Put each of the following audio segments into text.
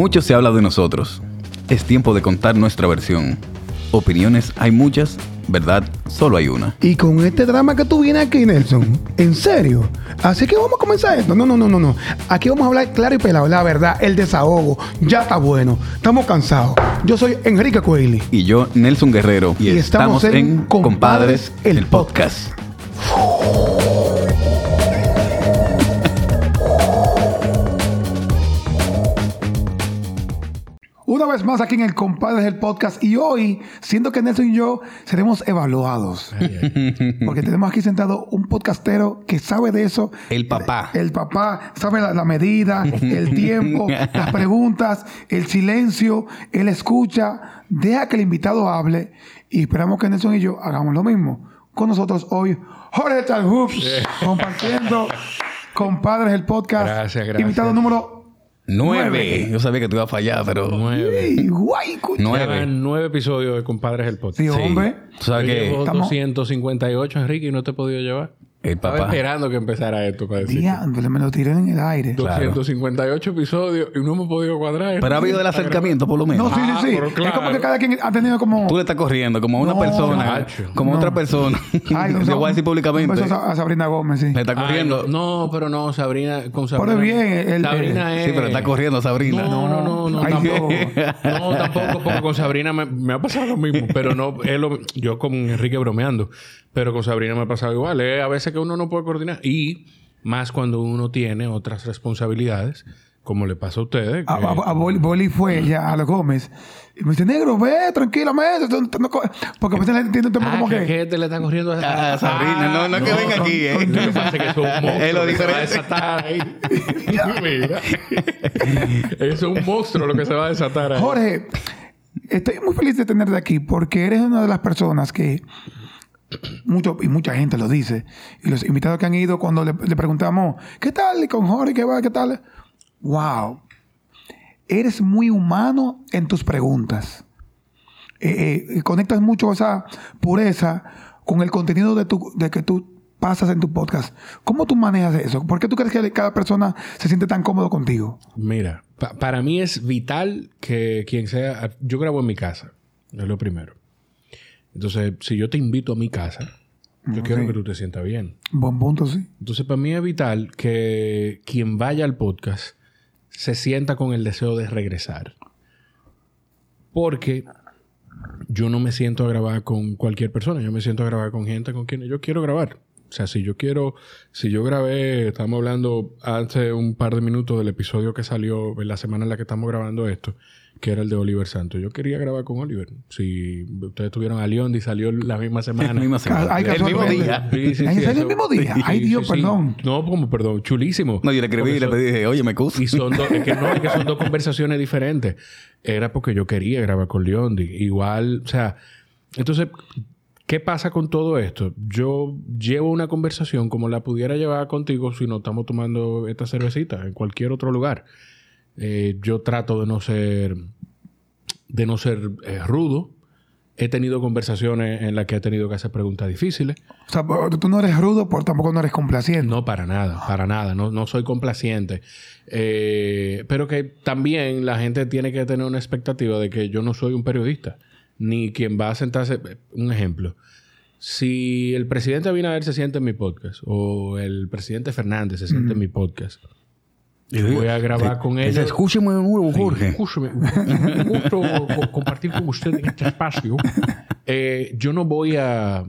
Mucho se habla de nosotros. Es tiempo de contar nuestra versión. Opiniones hay muchas, verdad solo hay una. Y con este drama que tú vienes aquí, Nelson, ¿en serio? Así que vamos a comenzar esto. No, no, no, no, no. Aquí vamos a hablar claro y pelado, la verdad, el desahogo. Ya está bueno. Estamos cansados. Yo soy Enrique Coelho. Y yo, Nelson Guerrero. Y, Y estamos, estamos en Compadres, Compadres, el el podcast. Más aquí en el Compadres del Podcast. Y hoy, siento que Nelson y yo seremos evaluados. Porque tenemos aquí sentado un podcastero que sabe de eso. El papá. El papá sabe la, la medida, el tiempo, las preguntas, el silencio, él escucha, deja que el invitado hable y esperamos que Nelson y yo hagamos lo mismo. Con nosotros hoy, Jorge Talhoops, compartiendo Compadres el podcast. Gracias, gracias. Invitado número Nueve. Yo sabía que te iba a fallar, pero... Nueve. Guay, Nueve. Nueve episodios de Compadres el Podcast. Sí, hombre. Tú sabes Yo que llevo estamos- 258, Enrique, y no te he podido llevar. El Estaba papá... esperando que empezara esto para decir. Me lo tiré en el aire. Claro. 258 episodios y no hemos podido cuadrar. Pero ha habido el acercamiento, por lo No, menos. sí, sí, Ah, sí. pero Es claro. como que cada quien ha tenido como... Tú le estás corriendo como a una No, persona, macho. como a otra persona. Ay, no, Yo voy a decir públicamente. a a Sabrina Gómez, sí. Le está corriendo. no, no, pero no, Sabrina. Con Sabrina. Pero bien, el- Sabrina es. Sí, pero está corriendo Sabrina. No, no, no, no, Ay, tampoco. no. No, tampoco, porque con Sabrina me, me ha pasado lo mismo. Pero no, es lo- yo con Enrique bromeando. Pero con Sabrina me ha pasado igual. Es a veces que uno no puede coordinar. Y más cuando uno tiene otras responsabilidades, como le pasa a ustedes. A, que- a, a Boli, Boli fue ya a los Gómez. Y me dice, negro, ve, tranquilamente. no co-". Porque a veces la gente entiende un tema Ah, como que, que... te le está corriendo a Ah, Sabrina, no, no, que venga aquí, eh. Lo que pasa es que eso es un monstruo Es lo que se va a desatar ahí. Mira. Eso es un monstruo lo que se va a desatar ahí. Jorge, estoy muy feliz de tenerte aquí porque eres una de las personas que... Mucho, y mucha gente lo dice. Y los invitados que han ido cuando le, preguntamos, ¿qué tal? Con Jorge, ¿qué va? ¿Qué tal? ¡Wow! Eres muy humano en tus preguntas. Eh, eh, conectas mucho esa pureza con el contenido de, tu, de que tú pasas en tu podcast. ¿Cómo tú manejas eso? ¿Por qué tú crees que cada persona se siente tan cómodo contigo? Mira, pa- para mí es vital que quien sea... Yo grabo en mi casa. Es lo primero. Entonces, si yo te invito a mi casa, yo quiero que tú te sientas bien. Buen punto, sí. Entonces, para mí es vital que quien vaya al podcast se sienta con el deseo de regresar. Porque yo no me siento a grabar con cualquier persona. Yo me siento a grabar con gente con quien yo quiero grabar. O sea, si yo quiero... Si yo grabé... Estamos hablando hace un par de minutos del episodio que salió en la semana en la que estamos grabando esto, que era el de Oliver Santos. Yo quería grabar con Oliver. Si ustedes tuvieron a León y salió la misma semana. La misma semana. Ay, el mismo día. Sí, sí, sí, salió el mismo día. Ay, Dios, sí. perdón. No, como perdón, chulísimo. No, yo le escribí y le pedí, oye, me excuso. Y son dos, es que no, es que son dos conversaciones diferentes. Era porque yo quería grabar con Leondi. Igual, o sea, entonces, ¿qué pasa con todo esto? Yo llevo una conversación como la pudiera llevar contigo si no estamos tomando esta cervecita en cualquier otro lugar. Eh, yo trato de no ser, de no ser eh, rudo. He tenido conversaciones en las que he tenido que hacer preguntas difíciles. O sea, tú no eres rudo, pero tampoco no eres complaciente. No, para nada, para nada. No, no soy complaciente. Eh, pero que también la gente tiene que tener una expectativa de que yo no soy un periodista, ni quien va a sentarse. Un ejemplo. Si el presidente Abinader se siente en mi podcast, o el presidente Fernández se siente en mi podcast, voy a grabar con ellos. Escúcheme de nuevo, Jorge. Escúcheme, un gusto co- compartir con usted en este espacio. Eh, yo no voy a.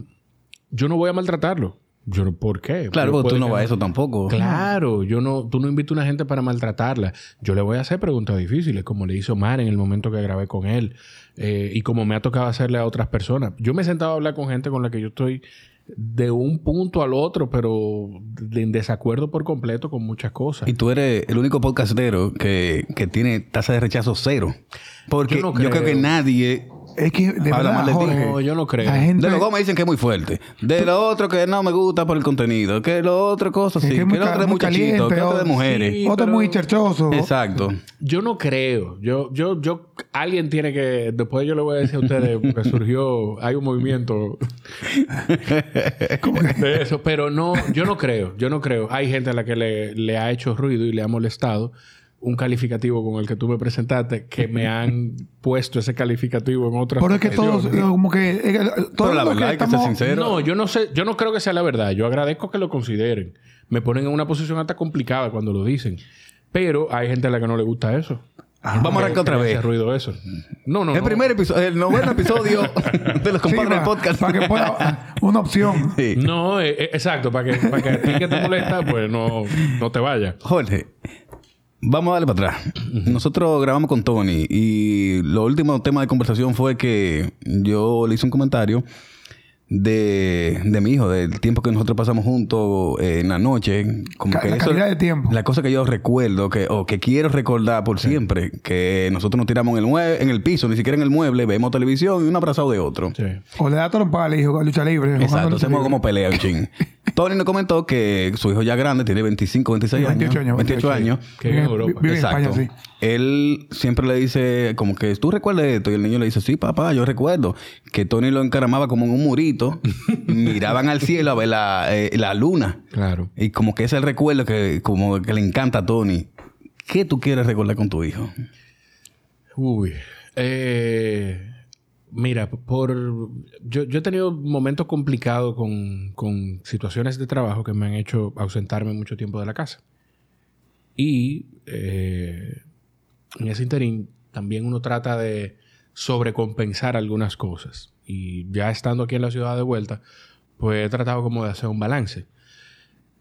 Yo no voy a maltratarlo. Yo ¿Por qué? Claro, Porque tú no vas a eso tampoco. Claro, yo no, tú no invitas a una gente para maltratarla. Yo le voy a hacer preguntas difíciles, como le hizo Mar en el momento que grabé con él, eh, y como me ha tocado hacerle a otras personas. Yo me he sentado a hablar con gente con la que yo estoy de un punto al otro, pero en desacuerdo por completo con muchas cosas. Y tú eres el único podcastero que, que tiene tasa de rechazo cero. Porque Yo yo, no creo. que nadie... Es que, de Habla verdad, mal. Jorge, No, yo no creo. Gente... De los me dicen que es muy fuerte. De lo otro que no me gusta por el contenido. Que lo otro cosas Es así. que Que, es lo ca- otro es muy muchachito. Que otro es de mujeres. Sí. Otro pero- muy cherchoso. Exacto. Yo no creo. Yo, yo, yo, alguien tiene que, después yo le voy a decir a ustedes, porque surgió, hay un movimiento de eso, pero no, yo no creo, yo no creo. Hay gente a la que le, le ha hecho ruido y le ha molestado, un calificativo con el que tú me presentaste que me han puesto ese calificativo en otras Pero es que todos, como que. eh, todos Pero la los verdad hay que ser sincero. No, yo no sé, yo no creo que sea la verdad. Yo agradezco que lo consideren. Me ponen en una posición hasta complicada cuando lo dicen. Pero hay gente a la que no le gusta eso. Vamos a arrancar otra vez. ruido eso. No, no, El no. primer episodio, el noveno episodio de los Sí, compadres del podcast. para que pueda. Una opción. Sí. No, eh, eh, exacto. Para que, para que a ti que te molesta, pues no, no te vayas. Jorge, vamos a darle para atrás. Nosotros grabamos con Tony y lo último tema de conversación fue que yo le hice un comentario de, de mi hijo, del tiempo que nosotros pasamos juntos eh, en la noche. Como Ca- que la eso- calidad de tiempo. La cosa que yo recuerdo que, o que quiero recordar por siempre, que nosotros nos tiramos en el, mue- en el piso, ni siquiera en el mueble, vemos televisión y un abrazado de otro. Sí. O le da trompa al hijo a lucha libre. Exacto, hacemos como pelea un ching. Tony nos comentó que su hijo ya grande, tiene 25, 26 años. 28 años, 28 años. Que vive en Europa. Vive en España, sí. Él siempre le dice, como que tú recuerdas esto. Y el niño le dice, sí, papá, yo recuerdo. Que Tony lo encaramaba como en un murito. miraban al cielo a ver la, eh, la luna. Claro. Y como que ese es el recuerdo que, como que le encanta a Tony. ¿Qué tú quieres recordar con tu hijo? Uy. Eh, mira, por... Yo, yo he tenido momentos complicados con, con situaciones de trabajo que me han hecho ausentarme mucho tiempo de la casa. Y eh, en ese interín también uno trata de sobrecompensar algunas cosas. Y ya estando aquí en la ciudad de vuelta, pues he tratado como de hacer un balance.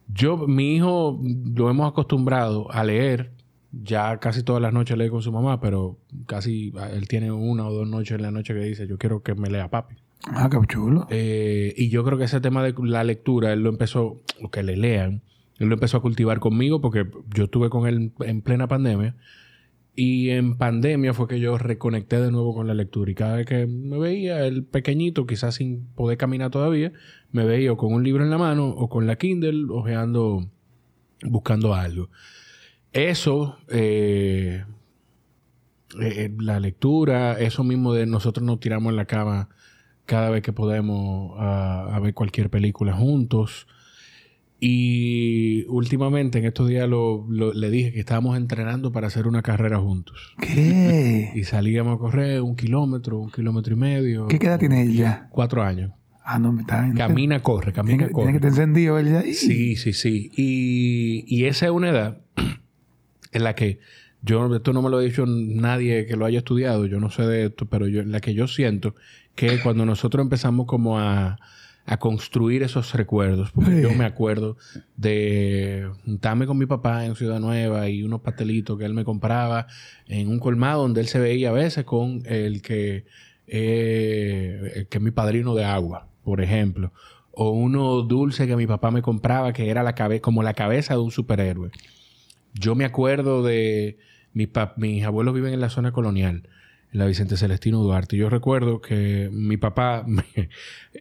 Yo, mi hijo, lo hemos acostumbrado a leer. Ya casi todas las noches lee con su mamá, pero casi ah, él tiene una o dos noches en la noche que dice, yo quiero que me lea papi. Ah, qué chulo. Eh, y yo creo que ese tema de la lectura, él lo empezó, o que le lean, él lo empezó a cultivar conmigo porque yo estuve con él en plena pandemia. Y en pandemia fue que yo reconecté de nuevo con la lectura. Y cada vez que me veía, el pequeñito, quizás sin poder caminar todavía, me veía o con un libro en la mano o con la Kindle, ojeando, buscando algo. Eso, eh, eh, la lectura, eso mismo de nosotros nos tiramos en la cama cada vez que podemos a, a ver cualquier película juntos. Y últimamente, en estos días, lo, lo- le dije que estábamos entrenando para hacer una carrera juntos. ¿Qué? Y salíamos a correr un kilómetro, un kilómetro y medio. ¿Qué edad tiene ella? Cuatro años. Ah, no, me está... Camina, corre, camina, que, tiene corre. que estar encendido él ya. Sí, sí, sí. Y, y esa es una edad en la que yo, esto no me lo ha dicho nadie que lo haya estudiado, yo no sé de esto, pero yo, en la que yo siento que cuando nosotros empezamos como a, a construir esos recuerdos, porque Sí. yo me acuerdo de juntarme con mi papá en Ciudad Nueva y unos pastelitos que él me compraba en un colmado donde él se veía a veces con el que, eh, el que es mi padrino de agua, por ejemplo. O uno dulce que mi papá me compraba que era la cabe como la cabeza de un superhéroe. Yo me acuerdo de... Mi mis abuelos viven en la zona colonial, en la Vicente Celestino Duarte. Yo recuerdo que mi papá... me-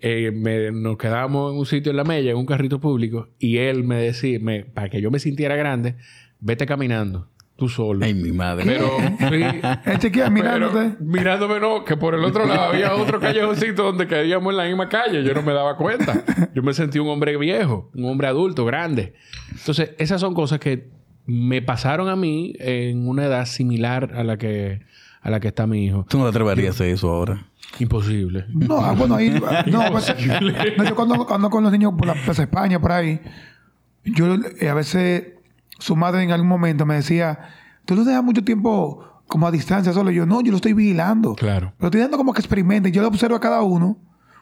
eh, me- nos quedábamos en un sitio en la mella, en un carrito público, y él me decía, me- para que yo me sintiera grande, vete caminando, tú solo. Ay, mi madre. Pero... sí, Él chequea mirándote. pero mirándome no, que por el otro lado había otro callejoncito donde caíamos en la misma calle. Yo no me daba cuenta. Yo me sentí un hombre viejo, un hombre adulto, grande. Entonces, esas son cosas que me pasaron a mí en una edad similar a la que, a la que está mi hijo. Tú no te atreverías a hacer eso ahora. Imposible. No, ah, bueno, ahí. No, pues, no, yo cuando ando con los niños por la Plaza España, por ahí, yo eh, a veces su madre en algún momento me decía, tú los dejas mucho tiempo como a distancia solo. Yo, no, yo lo estoy vigilando. Claro. Lo estoy dando como que experimenten. Yo lo observo a cada uno.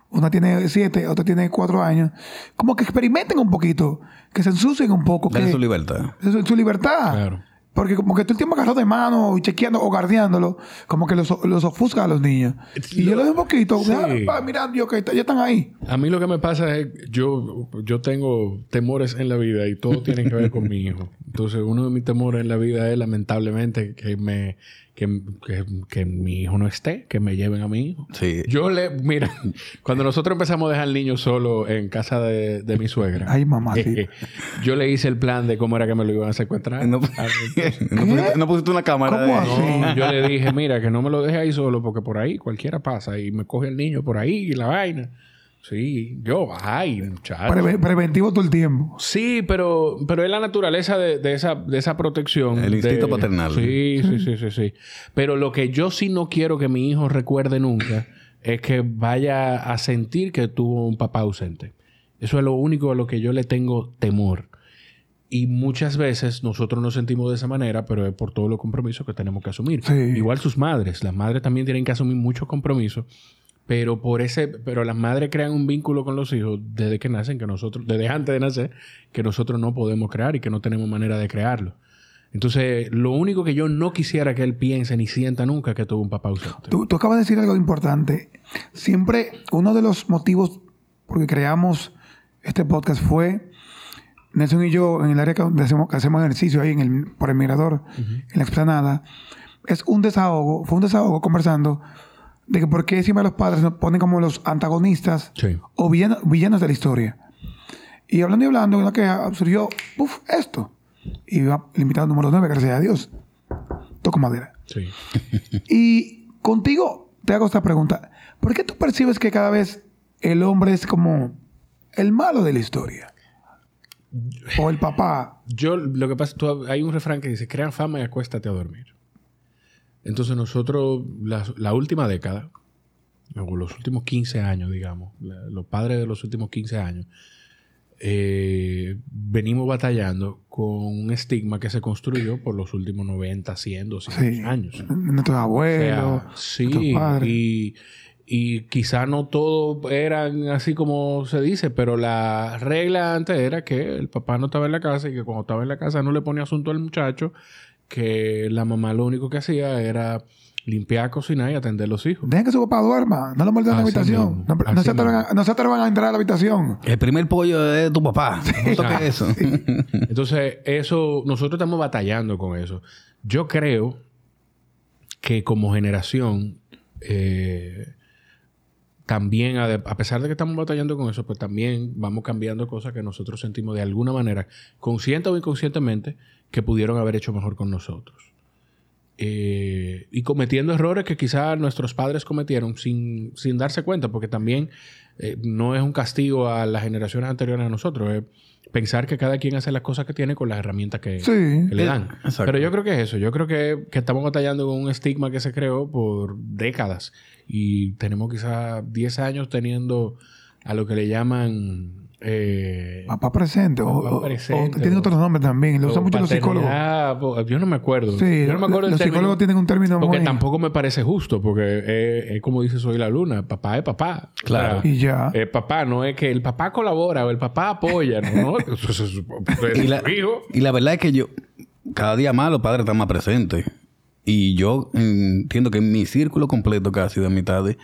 Una tiene siete, otra tiene cuatro años. Como que experimenten un poquito. Que se ensucien un poco. Dale que, su libertad. su, su libertad. Claro. Porque como que todo el tiempo agarrado de mano y chequeando o guardiándolo, como que los, los ofusca a los niños. Y yo lo dejo un poquito, Sí. ah, mirando, yo que ya están ahí. A mí lo que me pasa es, yo, yo tengo temores en la vida y todo tiene que ver con mi hijo. Entonces, uno de mis temores en la vida es lamentablemente que me, que, que- que mi hijo no esté, que me lleven a mi hijo. Sí. Yo le, mira, cuando nosotros empezamos a dejar al niño solo en casa de, de mi suegra, Ay, mamá, sí. yo le hice el plan de cómo era que me lo iban a secuestrar. No, A ver, no pusiste, no pusiste una cámara ¿Cómo de... así? no, yo le dije, mira, que no me lo deje ahí solo porque por ahí cualquiera pasa y me coge el niño por ahí y la vaina. Sí, yo, ay, muchacho. Preve- preventivo todo el tiempo. Sí, pero, pero es la naturaleza de, de esa, de esa protección. El instinto de- paternal. Sí, sí, sí, sí, sí. Pero lo que yo sí no quiero que mi hijo recuerde nunca es que vaya a sentir que tuvo un papá ausente. Eso es lo único a lo que yo le tengo temor. Y muchas veces nosotros nos sentimos de esa manera, pero es por todos los compromisos que tenemos que asumir. Sí. Igual sus madres. Las madres también tienen que asumir muchos compromisos. Pero por ese, pero las madres crean un vínculo con los hijos desde que nacen, que nosotros, desde antes de nacer, que nosotros no podemos crear y que no tenemos manera de crearlo. Entonces, lo único que yo no quisiera que él piense ni sienta nunca es que tuvo un papá ausente. Tú, tú acabas de decir algo importante. Siempre uno de los motivos por que creamos este podcast fue Nelson y yo en el área que donde hacemos, que hacemos ejercicio ahí en el, por el mirador, en la explanada. Es un desahogo, fue un desahogo conversando de que por qué siempre los padres nos ponen como los antagonistas Sí. o villanos, villanos de la historia. Y hablando y hablando, una que surgió, ¡puf! esto. Y va el invitado número 9, gracias a Dios. Toco madera. Sí. Y contigo te hago esta pregunta. ¿Por qué tú percibes que cada vez el hombre es como el malo de la historia? O el papá. Yo, lo que pasa que hay un refrán que dice, crean fama y acuéstate a dormir. Entonces nosotros, la, la última década, o los últimos 15 años, digamos, la- los padres de los últimos 15 años, eh, venimos batallando con un estigma que se construyó por los últimos 90, 100, 200 Sí. años. Nuestros O abuelos. sea, sí, padres. y, y quizá no todos eran así como se dice, pero la regla antes era que el papá no estaba en la casa y que cuando estaba en la casa no le ponía asunto al muchacho, que la mamá lo único que hacía era limpiar, cocinar y atender a los hijos. Dejen que su papá duerma. No lo molesten en la habitación. No, se atrevan a, mismo. no se atrevan a entrar a la habitación. El primer pollo de tu papá. No toques Ah, eso. Entonces, eso, nosotros estamos batallando con eso. Yo creo que como generación, eh, también, a, a pesar de que estamos batallando con eso, pues también vamos cambiando cosas que nosotros sentimos de alguna manera, consciente o inconscientemente, que pudieron haber hecho mejor con nosotros. Eh, y cometiendo errores que quizás nuestros padres cometieron sin, sin darse cuenta, porque también eh, no es un castigo a las generaciones anteriores a nosotros, es pensar que cada quien hace las cosas que tiene con las herramientas que, Sí. que le Eh, dan. exacto. Pero yo creo que es eso, yo creo que, que estamos batallando con un estigma que se creó por décadas y tenemos quizás 10 años teniendo a lo que le llaman... eh, Papá presente. Papá o- presente, o tiene otros nombres también. Lo usan mucho los psicólogos. Yo no me acuerdo. Sí, yo no me acuerdo del los psicólogos tienen un término Porque muy... tampoco me parece justo, porque es, es como dice Soy la Luna. Papá es papá. Claro. O sea, Y ya. el papá no es que el papá colabora o el papá apoya. No, no. Eso es su- es Y la, hijo. y la verdad es que yo, cada día más los padres están más presentes. Y yo entiendo que en mi círculo completo casi de amistades,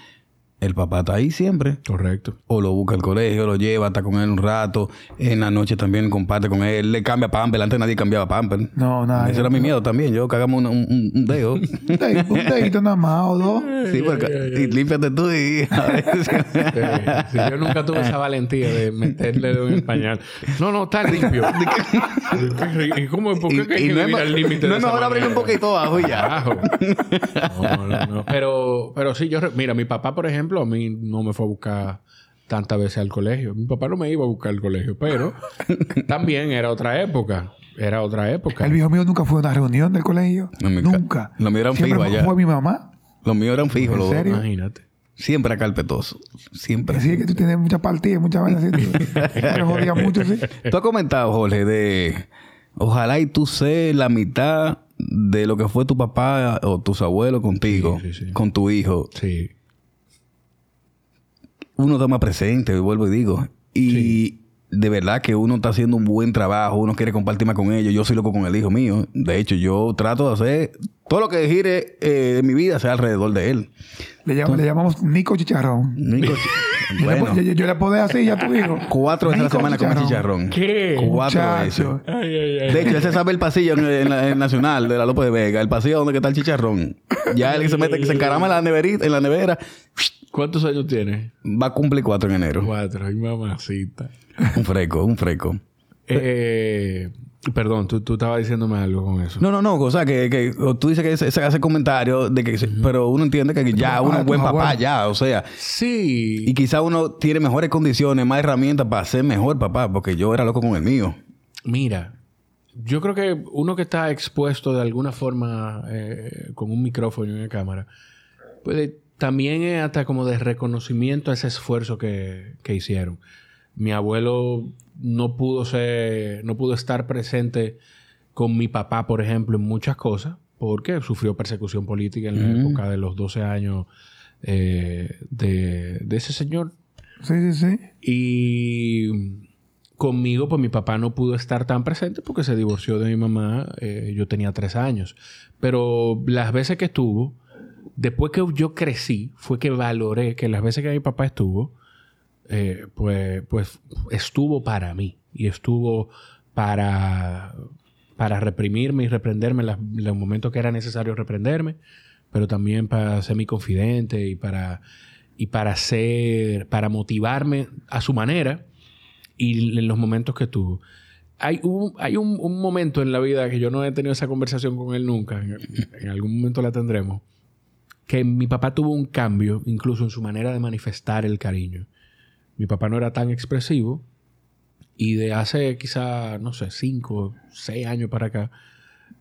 el papá está ahí siempre. Correcto. O lo busca al colegio, lo lleva, está con él un rato. En la noche también comparte con él. Le cambia pamper. Antes nadie cambiaba pamper. No, nada. Ese era mi miedo también. Yo cagamos un, un, un dedo. Un dedito- nada más o dos. sí, porque... Y límpiate tú y... a veces- sí, yo nunca tuve esa valentía de meterle dedo en el pañal. No, no, está limpio. ¿Y cómo? ¿Por qué Y- hay y que no es al límite no es mejor abrir un poquito abajo y ya. No, no, no. Pero, pero sí, yo... Mira, mi papá, por ejemplo, a mí no me fue a buscar tantas veces al colegio. Mi papá no me iba a buscar al colegio, pero también era otra época. Era otra época. El viejo mío nunca fue a una reunión del colegio. No, nunca. lo mío era un fijo allá. fue mi mamá. Los míos eran fijos. ¿En los dos. serio? Imagínate. Siempre carpetoso. Siempre. Así que tú tienes muchas partidas, muchas vainas. Tú te jodías mucho, sí. Tú has comentado, Jorge, de ojalá y tú seas la mitad de lo que fue tu papá o tus abuelos contigo, Sí, sí, sí. con tu hijo. Sí. Uno está más presente, vuelvo y digo. Y de verdad que uno está haciendo un buen trabajo, uno quiere compartir más con ellos. Yo soy loco con el hijo mío. De hecho, yo trato de hacer todo lo que gire eh, de mi vida sea alrededor de él. Le, llam- le llamamos Nico Chicharrón. Nico, bueno, le, yo, yo le podé así ya tu hijo. cuatro veces a la semana come chicharrón. ¿Qué? Cuatro veces. Muchacho. Ay, ay, ay. De hecho, él se sabe el pasillo en, en la- en Nacional de la López de Vega, el pasillo donde está el chicharrón. Ya él se mete, que se encarama en la neverita, en la nevera, ¿Cuántos años tienes? va a cumplir cuatro en enero. Cuatro. Ay, mamacita. Un freco, un freco. Eh, Perdón, tú, tú estabas diciéndome algo con eso. No, no, no. O sea, que, que tú dices que se, se hace comentario de que... Pero uno entiende que ya papá, uno es buen tu papá, ya. O sea... Sí. Y quizá uno tiene mejores condiciones, más herramientas para ser mejor papá. Porque yo era loco con el mío. Mira, yo creo que uno que está expuesto de alguna forma eh, con un micrófono y una cámara, puede, también es hasta como de reconocimiento a ese esfuerzo que, que hicieron. Mi abuelo no pudo ser, no pudo estar presente con mi papá, por ejemplo, en muchas cosas, porque sufrió persecución política en la época de los 12 años eh, de, de ese señor. Sí, sí, sí. Y conmigo, pues mi papá no pudo estar tan presente porque se divorció de mi mamá. eh, yo tenía tres años. Pero las veces que estuvo, después que yo crecí, fue que valoré que las veces que mi papá estuvo, eh, pues, pues estuvo para mí. Y estuvo para, para reprimirme y reprenderme en los momentos que era necesario reprenderme, pero también para ser mi confidente y para, y para ser, para motivarme a su manera y en los momentos que tuvo. Hay, un, hay un, un momento en la vida que yo no he tenido esa conversación con él nunca, en, en algún momento la tendremos, que mi papá tuvo un cambio incluso en su manera de manifestar el cariño. Mi papá no era tan expresivo y de hace quizá, no sé, cinco, seis años para acá,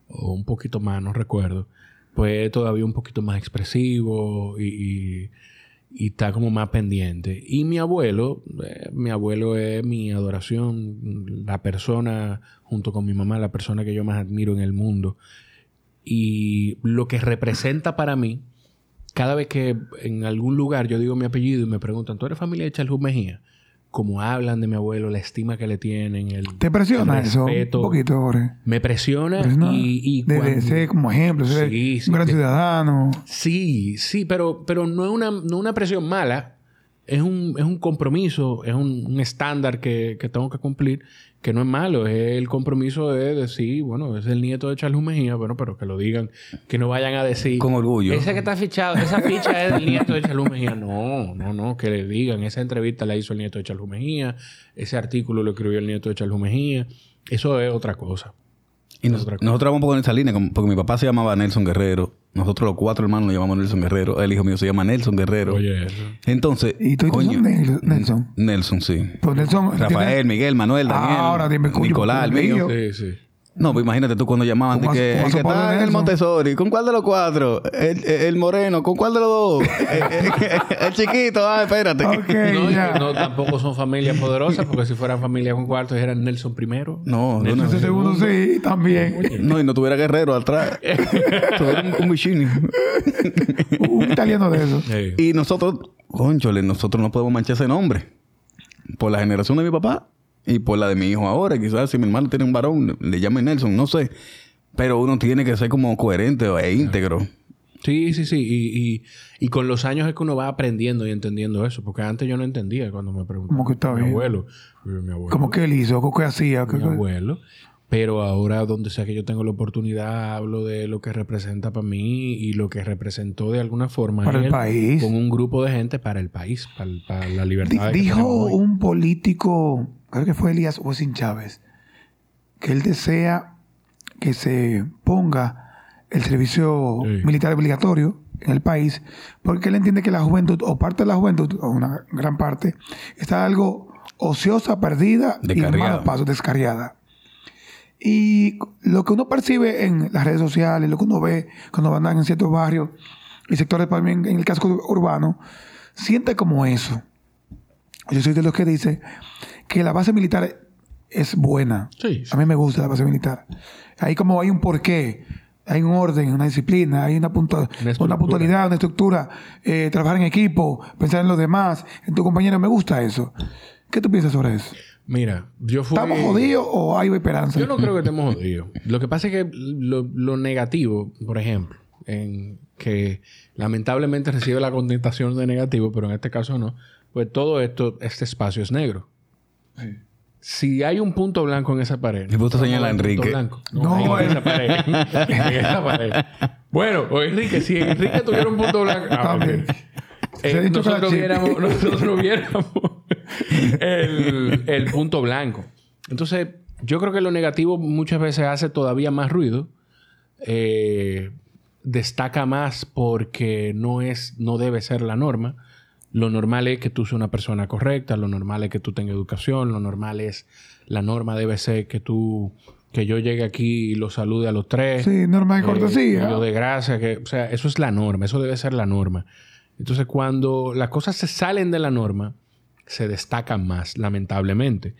o un poquito más, no recuerdo, pues todavía un poquito más expresivo y, está como más pendiente. Y mi abuelo, eh, mi abuelo es mi adoración, la persona, junto con mi mamá, la persona que yo más admiro en el mundo. Y lo que representa para mí, cada vez que en algún lugar yo digo mi apellido y me preguntan, ¿tú eres familia de Charles Mejía? Como hablan de mi abuelo, la estima que le tienen, el, ¿Te presiona el eso? Un poquito, Jorge. Me presiona Presiona y, y de, cuando- ser como ejemplo, ser Sí, sí, un gran ciudadano. Sí, sí, pero, pero no es una, no una presión mala. Es un, es un compromiso, es un, un estándar que, que tengo que cumplir, que no es malo. Es el compromiso de decir, bueno, es el nieto de Charles Mejía, bueno, pero que lo digan, que no vayan a decir. Con orgullo. Ese que está fichado, esa ficha es del nieto de Charles Mejía. No, no, no, que le digan, esa entrevista la hizo el nieto de Charles Mejía, ese artículo lo escribió el nieto de Charles Mejía. Eso es otra cosa. Y nos- nosotros vamos por esa línea, como- porque mi papá se llamaba Nelson Guerrero. Nosotros los cuatro hermanos nos llamamos Nelson Guerrero. El hijo mío se llama Nelson Guerrero. Oye, eso. Entonces, ¿Y tú coño, Nel- Nelson? Nelson, sí. Pues Nelson... Rafael, ¿tienes? Miguel, Manuel, Daniel, Ah, ahora dime, Nicolás, el mío. Sí, sí. No, pues imagínate tú cuando llamaban de ¿Cómo que el que está en el Nelson? Montessori, ¿con cuál de los cuatro? El, el moreno, ¿con cuál de los dos? el, el- el chiquito, ah, espérate. Ok, No, ya. no, tampoco son familias poderosas, porque si fueran familias con cuartos, eran Nelson primero. No, no, Ese segundo sí, también. No, y no tuviera guerrero atrás. tuviera un, un bichini. Un italiano de esos. Sí. Y nosotros, conchole, nosotros no podemos manchar ese nombre. Por la generación de mi papá y por la de mi hijo ahora. Quizás si mi hermano tiene un varón, le llame Nelson, no sé. Pero uno tiene que ser como coherente e íntegro. Sí, sí, sí. Y, y, y con los años es que uno va aprendiendo y entendiendo eso. Porque antes yo no entendía cuando me preguntaban. ¿Cómo que está mi bien? abuelo. Mi abuelo. Como que él hizo, ¿Cómo que hacía. mi abuelo. Pero ahora, donde sea que yo tengo la oportunidad, hablo de lo que representa para mí y lo que representó de alguna forma Para el país. con un grupo de gente para el país, para, la libertad. dijo un político, creo que fue Elías Osin Chávez, que él desea que se ponga el servicio Sí. militar obligatorio en el país, porque él entiende que la juventud, o parte de la juventud, o una gran parte, está algo ociosa, perdida y en Descarriada. malos pasos, descarriada. Y lo que uno percibe en las redes sociales, lo que uno ve cuando andan en ciertos barrios y sectores también en el casco urbano, siente como eso. Yo soy de los que dice que la base militar es buena. Sí, sí. A mí me gusta la base militar. Ahí como hay un porqué, hay un orden, una disciplina, hay una, punta- Una una, estructura. puntualidad, una estructura, eh, trabajar en equipo, pensar en los demás, en tu compañero. Me gusta eso. ¿Qué tú piensas sobre eso? Mira, yo fui... ¿Estamos jodidos o hay esperanza? Yo no creo que estemos jodidos. Lo que pasa es que lo, lo negativo, por ejemplo, en que lamentablemente recibe la connotación de negativo, pero en este caso no, pues todo esto, este espacio es negro. Si hay un punto blanco en esa pared. Y hay un punto Enrique. blanco. No, No, en eh. esa pared. en esa pared. Bueno, o Enrique, si Enrique tuviera un punto blanco. ah, ok. También. Eh, Se ha dicho nosotros, viéramos, nosotros viéramos el, el punto blanco. Entonces, Yo creo que lo negativo muchas veces hace todavía más ruido. Eh, destaca más porque no es, no debe ser la norma. Lo normal es que tú seas una persona correcta, lo normal es que tú tengas educación, lo normal es, la norma debe ser que tú, que yo llegue aquí y lo salude a los tres. Sí, norma de Eh, cortesía. Lo de gracia, que, o sea, eso es la norma, eso debe ser la norma. Entonces, cuando las cosas se salen de la norma, se destacan más, lamentablemente.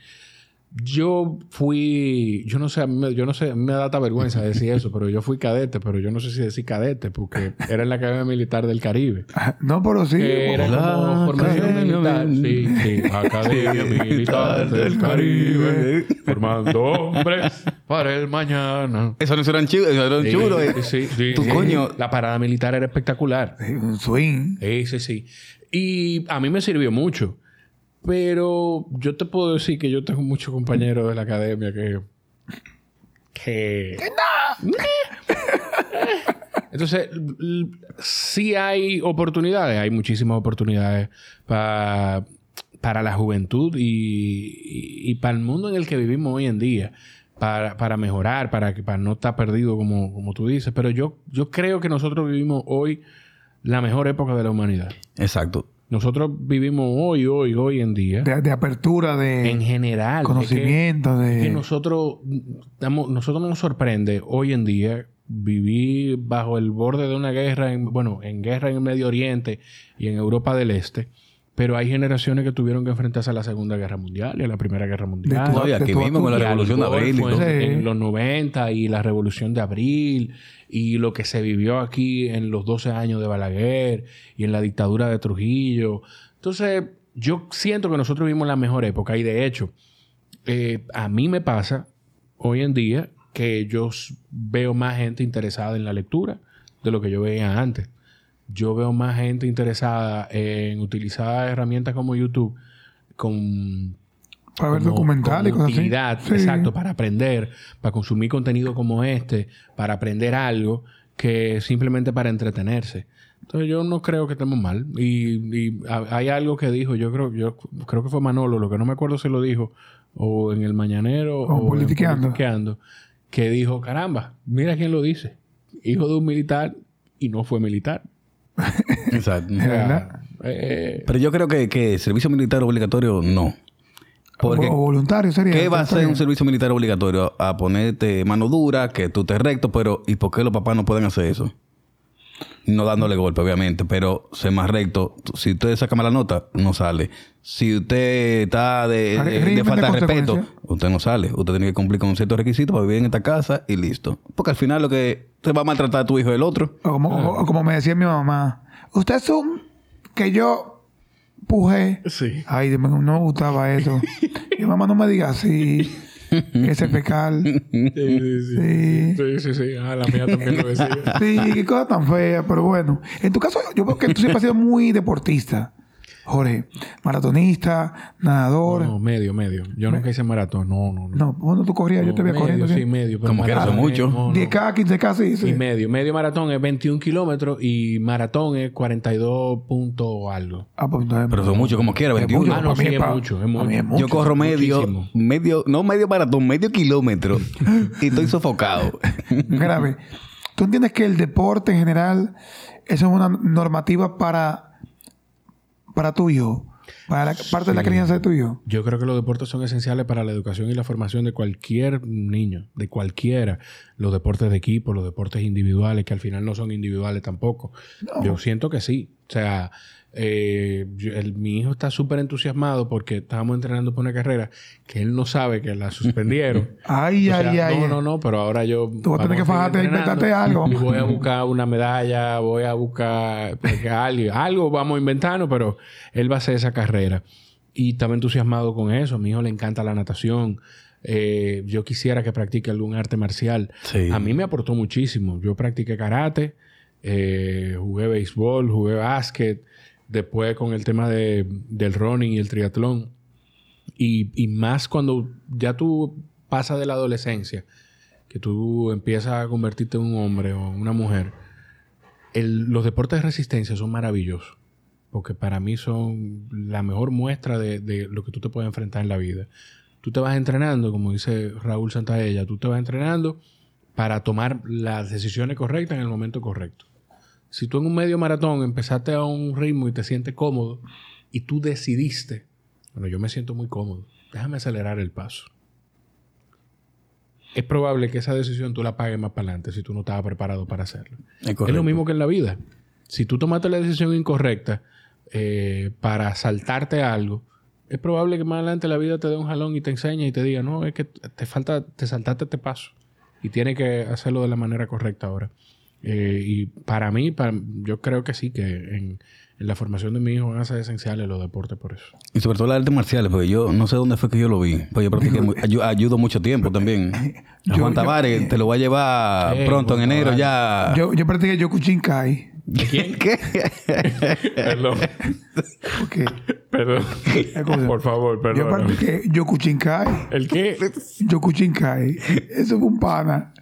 Yo fui, yo no sé, yo no sé, a mí me da hasta vergüenza decir eso, pero yo fui cadete, pero yo no sé si decir cadete, porque era en la Academia Militar del Caribe. Ah, No, pero sí. Era La como formación Academia militar. Sí, Mil- sí. Academia Militar del Caribe. Formando hombres para el mañana. Eso no eran chulos, eso eran Sí, chulos. eh. sí, sí, Tu sí. coño. La parada militar era espectacular. Sí, Un swing. Sí, sí, sí. Y a mí me sirvió mucho. Pero yo te puedo decir que yo tengo muchos compañeros de la academia que. que. Entonces, l- sí hay oportunidades, hay muchísimas oportunidades pa- para la juventud y, y- y para el mundo en el que vivimos hoy en día, para, para mejorar, para, que- para no estar perdido como, como tú dices. Pero yo, yo creo que nosotros vivimos hoy la mejor época de la humanidad. Exacto. Nosotros vivimos hoy, hoy, hoy en día, De, de apertura, de en general. es que- conocimiento, que de... nosotros, estamos, nosotros nos sorprende hoy en día vivir bajo el borde de una guerra, en, bueno, en guerra en el Medio Oriente y en Europa del Este, pero hay generaciones que tuvieron que enfrentarse a la Segunda Guerra Mundial y a la Primera Guerra Mundial. tu- No, y aquí mismo con la revolución de abril. y todo. en, los 90 y la revolución de abril y lo que se vivió aquí en los 12 años de Balaguer y en la dictadura de Trujillo. Entonces, yo siento que nosotros vivimos la mejor época y de hecho, eh, a mí me pasa hoy en día que yo veo más gente interesada en la lectura de lo que yo veía antes. Yo veo más gente interesada en utilizar herramientas como YouTube con para ver documentales así. utilidad, Sí. exacto, para aprender, para consumir contenido como este, para aprender algo que simplemente para entretenerse. Entonces yo no creo que estemos mal. Y, y ha- hay algo que dijo, yo creo, yo creo que fue Manolo, lo que no me acuerdo si lo dijo, o en el Mañanero, O o. Politiqueando, que dijo, caramba, mira quién lo dice. Hijo de un militar y no fue militar. Exacto. ¿Verdad? eh, Pero yo creo que, que servicio militar obligatorio no. Porque o voluntario sería. ¿qué va a hacer un servicio militar obligatorio? A ponerte mano dura, que tú te recto, pero ¿y por qué los papás no pueden hacer eso? No dándole golpe, obviamente, pero ser más recto. Si usted saca mala nota, no sale. Si usted está de, Hay de- de régimen falta de de respeto, usted no sale. Usted tiene que cumplir con ciertos requisitos para vivir en esta casa y listo. Porque al final lo que te va a maltratar a tu hijo es el otro. O como, o- o como me decía mi mamá, usted es un que yo pujé. sí. Ay, no me gustaba eso. mi mamá no me diga así. Ese fecal. Sí, sí, sí. Sí. Sí, sí, sí. Ah, la mía también lo decía. Sí, qué cosa tan fea, pero bueno. En tu caso, yo veo que tú siempre has sido muy deportista. Jorge, maratonista, nadador. No, medio, medio. Yo nunca hice maratón. No, no, no. No, cuando tú corrías, yo te veía corriendo. Sí, ¿sí? medio. pero Como que es mucho. es- no, no. 10K, 15K, sí, sí. Y medio. Medio maratón es 21 kilómetros y maratón es 42 punto algo. Ah, pues, entonces, Pero son muchos como quiera, es 21. mucho. Ah, no, Para mí sí, es pa- mucho, es mucho. es mucho. Yo corro medio, muchísimo. medio, no medio maratón, medio kilómetro. y estoy sofocado. grave. ¿Tú entiendes que el deporte en general eso es una normativa para, para tu hijo? Para la parte de la crianza de tu hijo. Yo creo que los deportes son esenciales para la educación y la formación de cualquier niño, de cualquiera. Los deportes de equipo, los deportes individuales, que al final no son individuales tampoco. Yo siento que sí. O sea, eh, yo- el- mi hijo está súper entusiasmado porque estábamos entrenando por una carrera que él no sabe que la suspendieron. Ay, O sea, ay, ay. no, no, no, pero ahora yo. Tú vas a tener que fajarte, inventarte algo. Y voy a buscar una medalla, voy a buscar algo, algo vamos a inventarnos, pero él va a hacer esa carrera. Y estaba entusiasmado con eso. A mi hijo le encanta la natación. Eh, yo quisiera que practique algún arte marcial. Sí. A mí me aportó muchísimo. Yo practiqué karate, eh, jugué béisbol, jugué básquet. Después con el tema de, del running y el triatlón. Y, más cuando ya tú pasas de la adolescencia, que tú empiezas a convertirte en un hombre o una mujer, los deportes de resistencia son maravillosos. Porque para mí son la mejor muestra de, de lo que tú te puedes enfrentar en la vida. tú te vas entrenando, como dice Raúl Santaella, tú te vas entrenando para tomar las decisiones correctas en el momento correcto. Si tú en un medio maratón empezaste a un ritmo y te sientes cómodo y tú decidiste, bueno, yo me siento muy cómodo, déjame acelerar el paso. Es probable que esa decisión tú la pagues más para adelante si tú no estabas preparado para hacerlo. Es lo mismo que en la vida. Si tú tomaste la decisión incorrecta eh, para saltarte algo, es probable que más adelante la vida te dé un jalón y te enseñe y te diga, no, es que te falta, te saltaste este paso y tienes que hacerlo de la manera correcta ahora. Eh, y para mí, para- yo creo que sí, que en, en la formación de mi hijo van a ser esenciales los deportes por eso. Y sobre todo las artes marciales, porque yo no sé dónde fue que yo lo vi. Pues yo practiqué, ayudo mucho tiempo también. A Yo- Juan yo- Tavares te lo va a llevar Eh, pronto en enero ya. Yo, yo practiqué Yokuchinkai. ¿De quién? ¿Qué? perdón, Porque perdón. por favor, yo perdón. practiqué Yokuchinkai. ¿El qué? Yokuchinkai. Eso fue un pana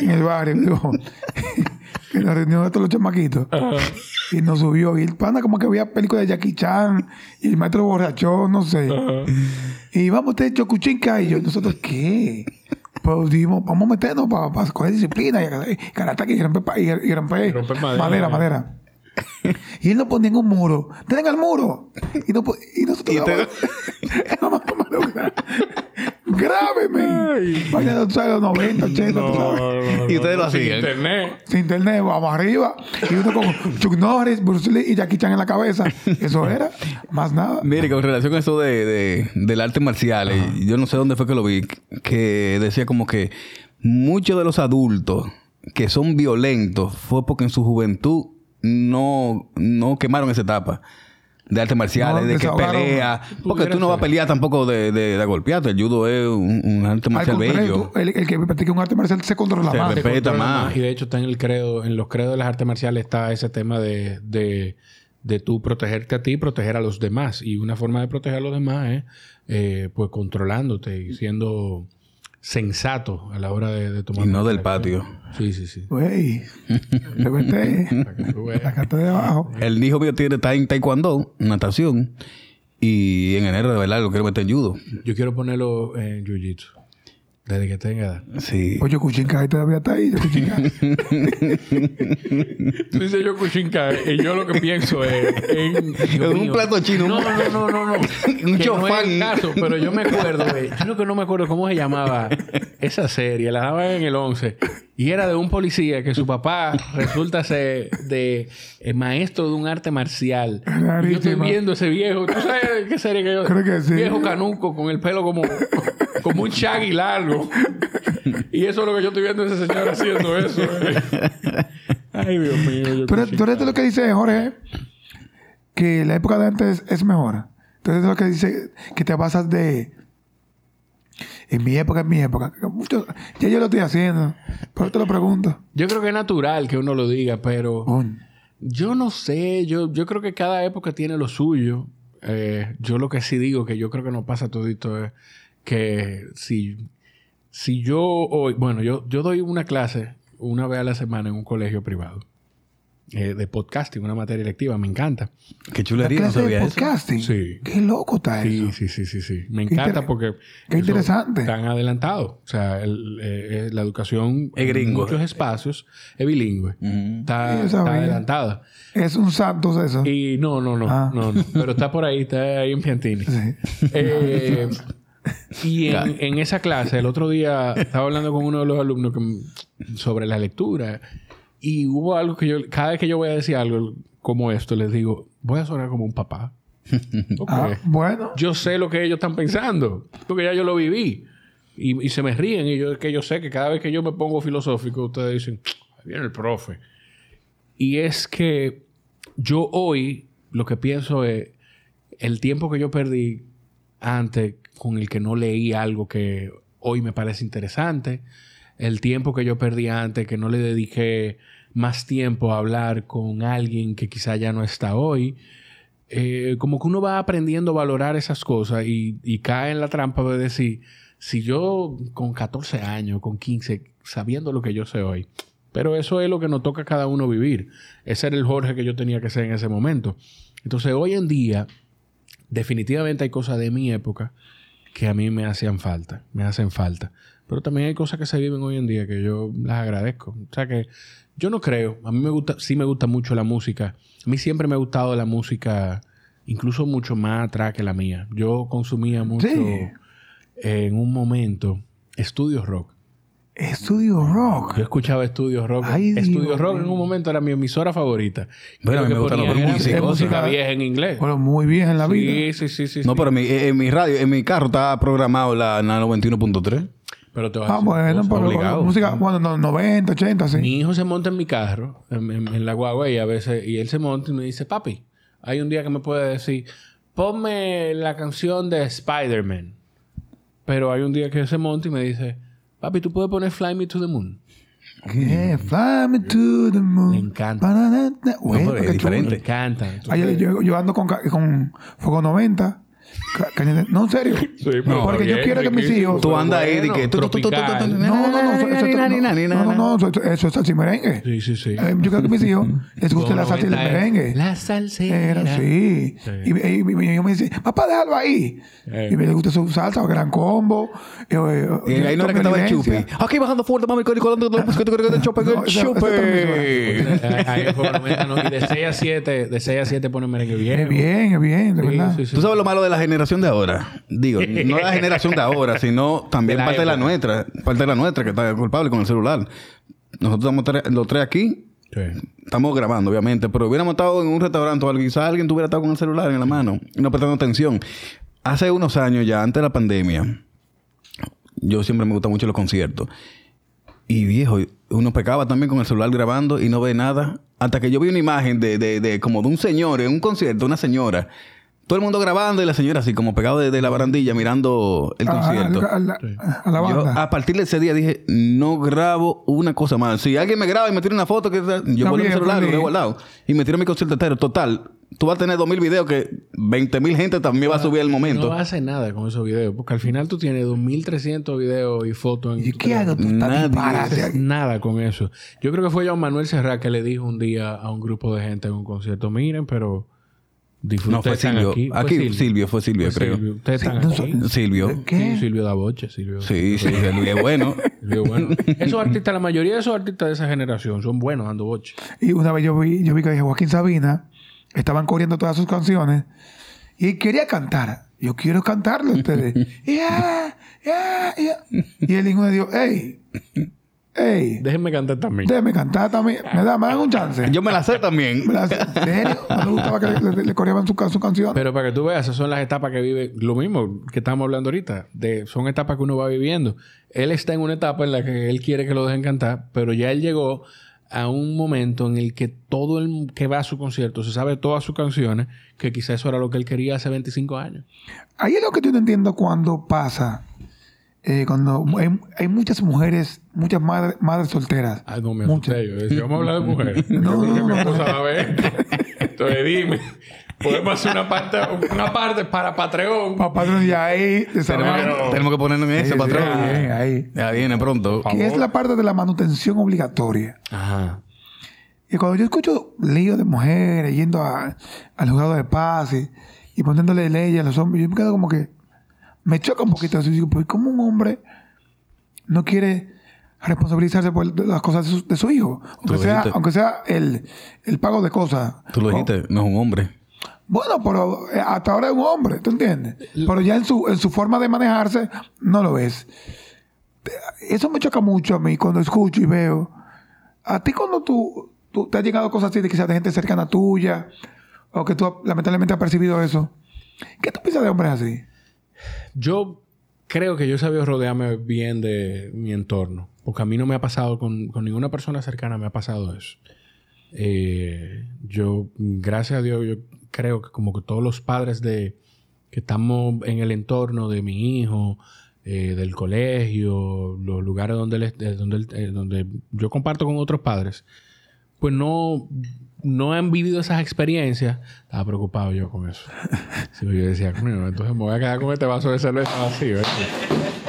en el barrio. En la reunión de todos los chamaquitos. Y nos subió. Y el pana como que veía películas de Jackie Chan. Y el maestro borrachón, no sé. Y vamos a ustedes Yokuchinkai. Y yo, ¿nosotros qué? Pues dijimos, vamos a meternos para, coger disciplina. Y, karate y romper, pa- y, y romper romper madera. madera, madera. Y él nos ponía en un muro. ¡Den al muro! Y, no, y nosotros... Y te- Vamos, vamos a lograr. ¡Grábeme! Vaya, sabes, los 90, 80, tú sabes. Y ustedes lo sin hacían. Internet. Sin internet, vamos arriba. Y uno con Chuck Norris, Bruce Lee y Jackie Chan en la cabeza. Eso era. Más nada. Mire, con relación a eso de, de, del arte marcial, eh, yo no sé dónde fue que lo vi, que decía como que muchos de los adultos que son violentos fue porque en su juventud no, no quemaron esa etapa de artes marciales, No, de que pelea. Porque tú no vas a pelear tampoco de, de, de golpearte. El judo es un, un arte Al marcial bello. tú- el, el que practica un arte marcial se controla Se más. respeta controla más. Y de hecho está en el credo, en los credos de las artes marciales está ese tema de, de, de tú protegerte a ti y proteger a los demás. Y una forma de proteger a los demás es eh, pues controlándote y siendo sensato a la hora de, de tomar. Y no del patio. Sí, sí, sí. Güey, te veas. sacate de abajo. El hijo mío tiene está en taekwondo, natación. Y en enero de verdad lo quiero meter en judo. Yo quiero ponerlo en jiu-jitsu. Desde que tenga edad. Sí. Oye, Kuchinkai todavía está ahí. Yokuchinkai. Tú dices yo Kushinkai y yo lo que pienso es en, un mío. plato chino. No, no, no, no, no. Un Que no es chofán. el caso, pero yo me acuerdo, güey. Yo creo que no me acuerdo cómo se llamaba esa serie. La daban en el 11. Y era de un policía que su papá resulta ser de eh, maestro de un arte marcial. Y yo estoy viendo ese viejo. ¿Tú sabes qué serie que yo? Creo que sí. Viejo canuco con el pelo como, como un shaggy largo. Y eso es lo que yo estoy viendo a ese señor haciendo eso. güey. Ay, Dios mío. yo Tú eres, tú eres de lo que dice Jorge, que la época de antes es mejor. Tú eres de lo que dice que te pasas de... En mi época, en mi época. mucho- ya yo lo estoy haciendo. Pero te lo pregunto. Yo creo que es natural que uno lo diga, pero yo no sé. Yo, yo creo que cada época tiene lo suyo. Eh, yo lo que sí digo, que yo creo que nos pasa todito, es que si, si yo hoy, bueno, yo, yo doy una clase una vez a la semana en un colegio privado eh, de podcasting, una materia electiva, me encanta. Qué chulería, no clase de sabía eso. podcasting. Sí. Qué loco está Sí, eso. sí, sí, sí, sí. Me Qué encanta inter- porque... qué interesante. Están adelantados. O sea, el- eh, eh, la educación Es en gringo. muchos espacios es bilingüe. Ujú. Está, está sabía. adelantada. Es un Santos eso. Y no, no, no, Ah. no, no. Pero está por ahí, está ahí en Piantini. Sí. Eh, y en, en esa clase, el otro día estaba hablando con uno de los alumnos que- sobre la lectura. Y hubo algo que yo, cada vez que yo voy a decir algo como esto, les digo, voy a sonar como un papá. Ah, bueno. Yo sé lo que ellos están pensando, porque ya yo lo viví. Y, y se me ríen. Y yo, que yo sé que cada vez que yo me pongo filosófico, ustedes dicen, "Ahí viene el profe. Y es que yo hoy lo que pienso es el tiempo que yo perdí antes con el que no leí algo que hoy me parece interesante, el tiempo que yo perdí antes que no le dediqué más tiempo a hablar con alguien que quizá ya no está hoy. Eh, como que uno va aprendiendo a valorar esas cosas y, y cae en la trampa de decir, si yo con 14 años, con 15, sabiendo lo que yo sé hoy, pero eso es lo que nos toca a cada uno vivir. Ese era el Jorge que yo tenía que ser en ese momento. Entonces, hoy en día, definitivamente hay cosas de mi época que a mí me hacían falta, me hacen falta. Pero también hay cosas que se viven hoy en día que yo las agradezco. O sea que yo no creo, a mí me gusta, sí me gusta mucho la música. A mí siempre me ha gustado la música, incluso mucho más atrás que la mía. Yo consumía mucho Sí. en un momento estudios rock. Estudio Rock. Yo escuchaba Estudios Rock. Estudios Rock en un momento era mi emisora favorita. Bueno, a mí me gusta era música, música vieja en inglés. Bueno, muy bien en la vida. Sí, sí, sí, sí. No, sí. pero en mi, en mi radio, en mi carro está programado la, la 91.3. Pero te voy a Ah, bueno, pero obligado. música, bueno, no, 90, 80, sí. Mi hijo se monta en mi carro, en, en- en la guagua, y a veces, y él se monta y me dice, papi, hay un día que me puede decir, ponme la canción de Spider-Man. Pero hay un día que se monta y me dice, papi, tú puedes poner Fly Me to the Moon. Yeah, fly me to the moon. Me encanta. Bueno, pero es diferente. Me encanta. Yo, yo- ando con, con Fuego 90. Ca- caña de- no, en serio. pero porque yo bien, quiero que mis hijos. Tú andas ahí de que... tú- tú- tú- tú- tú- tropical. tú- No, no, no. No, no, no, no, eso, es salsa y merengue. Sí, sí, sí. Eh, yo creo que mis hijos les gusta la salsa y el 90 es merengue. La salsera. Sí. Y, y- y mi hijo me dice, papá, déjalo ahí. Eh. Y me le gusta su salsa, o gran combo. eh, Y ahí no que estaba el chupi. convivencia. Aquí bajando fuerte, mami, Nicolás, el chupe, No, el chupe. Ahí por lo menos, ¿no? Y de 6 a 7, de 6 a 7 pone merengue bien. Es bien, es bien, de Sí, verdad. sí, sí. Tú sabes lo malo de la generación de ahora. Digo, no la generación de ahora, sino también De parte de la nuestra. Parte de la nuestra que está culpable con el celular. Nosotros estamos los tres aquí. Sí. Estamos grabando, obviamente, pero hubiéramos estado en un restaurante o algo, quizás alguien tuviera estado con el celular en la mano y no prestando atención. Hace unos años ya, antes de la pandemia, yo siempre me gustan mucho los conciertos. Y viejo, uno pecaba también con el celular grabando y no ve nada. Hasta que yo vi una imagen de, de, de como de un señor en un concierto, una señora. Todo el mundo grabando y la señora así como pegado de, de la barandilla mirando el A, concierto. a- a la, a la Yo, banda. a partir de ese día dije, no grabo una cosa más. Si alguien me graba y me tira una foto, que yo Está pongo mi celular, lo dejo guardado. Y me tiro mi concierto entero. Total, tú vas a tener dos mil videos que 20 mil gente también va a subir al momento. No hace nada con esos videos, porque al final tú tienes 2300 videos y fotos en ¿Y tu qué hago? Haces aquí. nada con eso. Yo creo que fue John Manuel Serrat que le dijo un día a un grupo de gente en un concierto, miren, pero disfruten no, fue Silvio. aquí. Aquí, Fue Silvio. fue Silvio, Fue creo. Silvio. Ustedes están aquí. Silvio. ¿Qué? Sí, Silvio da boche, Silvio. Sí, sí, Silvio es bueno. Silvio, bueno. Esos artistas, la mayoría de esos artistas de esa generación son buenos dando boche. Y una vez yo vi, yo vi que Joaquín Sabina estaban corriendo todas sus canciones y él quería cantar. Yo quiero cantarle a ustedes. Ya, ya, ya. Y el hijo me dijo, hey, hey, Déjenme cantar también. déjeme cantar también. Me da, me dan un chance. Yo me la sé también. Me la- ¿En serio? No le gustaba que le, le, le corrieran su, ca- su canción. Pero para que tú veas, esas son las etapas que vive. Lo mismo que estamos hablando ahorita. De, son etapas que uno va viviendo. Él está en una etapa en la que él quiere que lo dejen cantar, pero ya él llegó a un momento en el que todo el que va a su concierto se sabe todas sus canciones, que quizás eso era lo que él quería hace 25 años. Ahí es lo que yo no entiendo cuando pasa. Eh, cuando hay, hay muchas mujeres, muchas madres, madres solteras. Ah, no me Muchas. asusté yo. Decía, vamos a hablar de mujeres. No, no, mi no. esposa va a ver. Entonces dime, podemos hacer una parte, una parte para Patreon. Papá, ya ahí, de esa Tenemos, que- tenemos que ponernos en patrón. sí, bien, ahí. Ya viene pronto. Que es la parte de la manutención obligatoria. Ajá. Y cuando yo escucho líos de mujeres yendo a- al juzgado de paz y, y poniéndole leyes a los hombres, yo me quedo como que me choca un poquito eso. Digo, pues, ¿cómo un hombre no quiere responsabilizarse por las cosas de su, de su hijo? Aunque sea, dijiste. aunque sea el, el pago de cosas. Tú lo dijiste, no es un hombre. Bueno, pero eh, hasta ahora es un hombre, ¿tú entiendes? Pero ya en su, en su forma de manejarse, no lo es. Eso me choca mucho a mí cuando escucho y veo. A ti cuando tú, tú te has llegado cosas así de quizás de gente cercana tuya, o que tú lamentablemente has percibido eso. ¿Qué tú piensas de hombres así? Yo creo que yo he sabido rodearme bien de mi entorno. Porque a mí no me ha pasado, con, ninguna persona cercana me ha pasado eso. Eh, yo, gracias a Dios, yo creo que como que todos los padres de que estamos en el entorno de mi hijo, eh, del colegio, los lugares donde, él, eh, donde, eh, donde yo comparto con otros padres, pues no, no han vivido esas experiencias. Estaba preocupado yo con eso. Sí, yo decía, "Coño, entonces me voy a quedar con este vaso de cerveza vacío. ¿eh?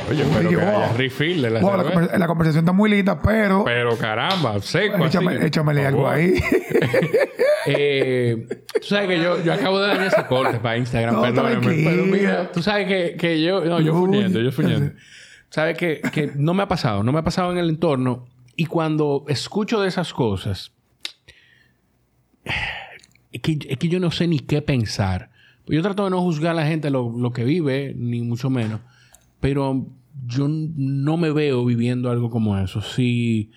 Oye, pero que haya refill de la Wow, la, cerveza. conver- la conversación está muy linda, pero, Pero caramba, seco échame, así. échamele algo ahí. Eh, tú sabes que yo, yo acabo de dar ese corte para Instagram, No, perdóname. Pero mira, tú sabes que, que yo... No, yo fuñendo, yo fuñendo. Sabes que, que no me ha pasado, no me ha pasado en el entorno. Y cuando escucho de esas cosas, es que, es que yo no sé ni qué pensar. Yo trato de no juzgar a la gente lo, lo que vive, ni mucho menos. Pero yo no me veo viviendo algo como eso. Si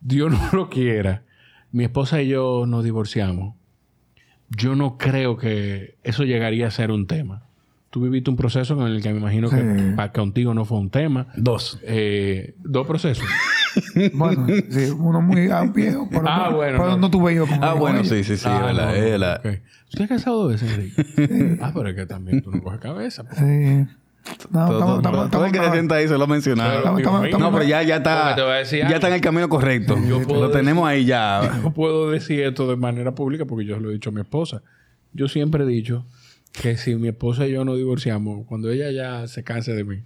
Dios no lo quiera, mi esposa y yo nos divorciamos. Yo no creo que eso llegaría a ser un tema. Tú viviste un proceso con el que me imagino que para contigo no fue un tema. Dos. Eh, dos procesos. Bueno, sí, uno muy ah, viejo. Pero Ah, no, bueno, Pero no. no, tuve hijos con Ah, bueno, sí, sí, sí. Ah, verdad, no, es no, verdad. ok. ¿Usted has casado dos veces, Enrique? ah, pero es que también tú no coges cabeza. pues. Sí. No, Todo, estamos, todo, estamos, todo el que se sienta ahí se lo ha estamos- No, pero ya, ya está. Ya está en el camino correcto. Yo puedo Lo tenemos ahí ya. No puedo decir esto de manera pública porque yo se lo he dicho a mi esposa. Yo siempre he dicho que si mi esposa y yo nos divorciamos, cuando ella ya se canse de mí,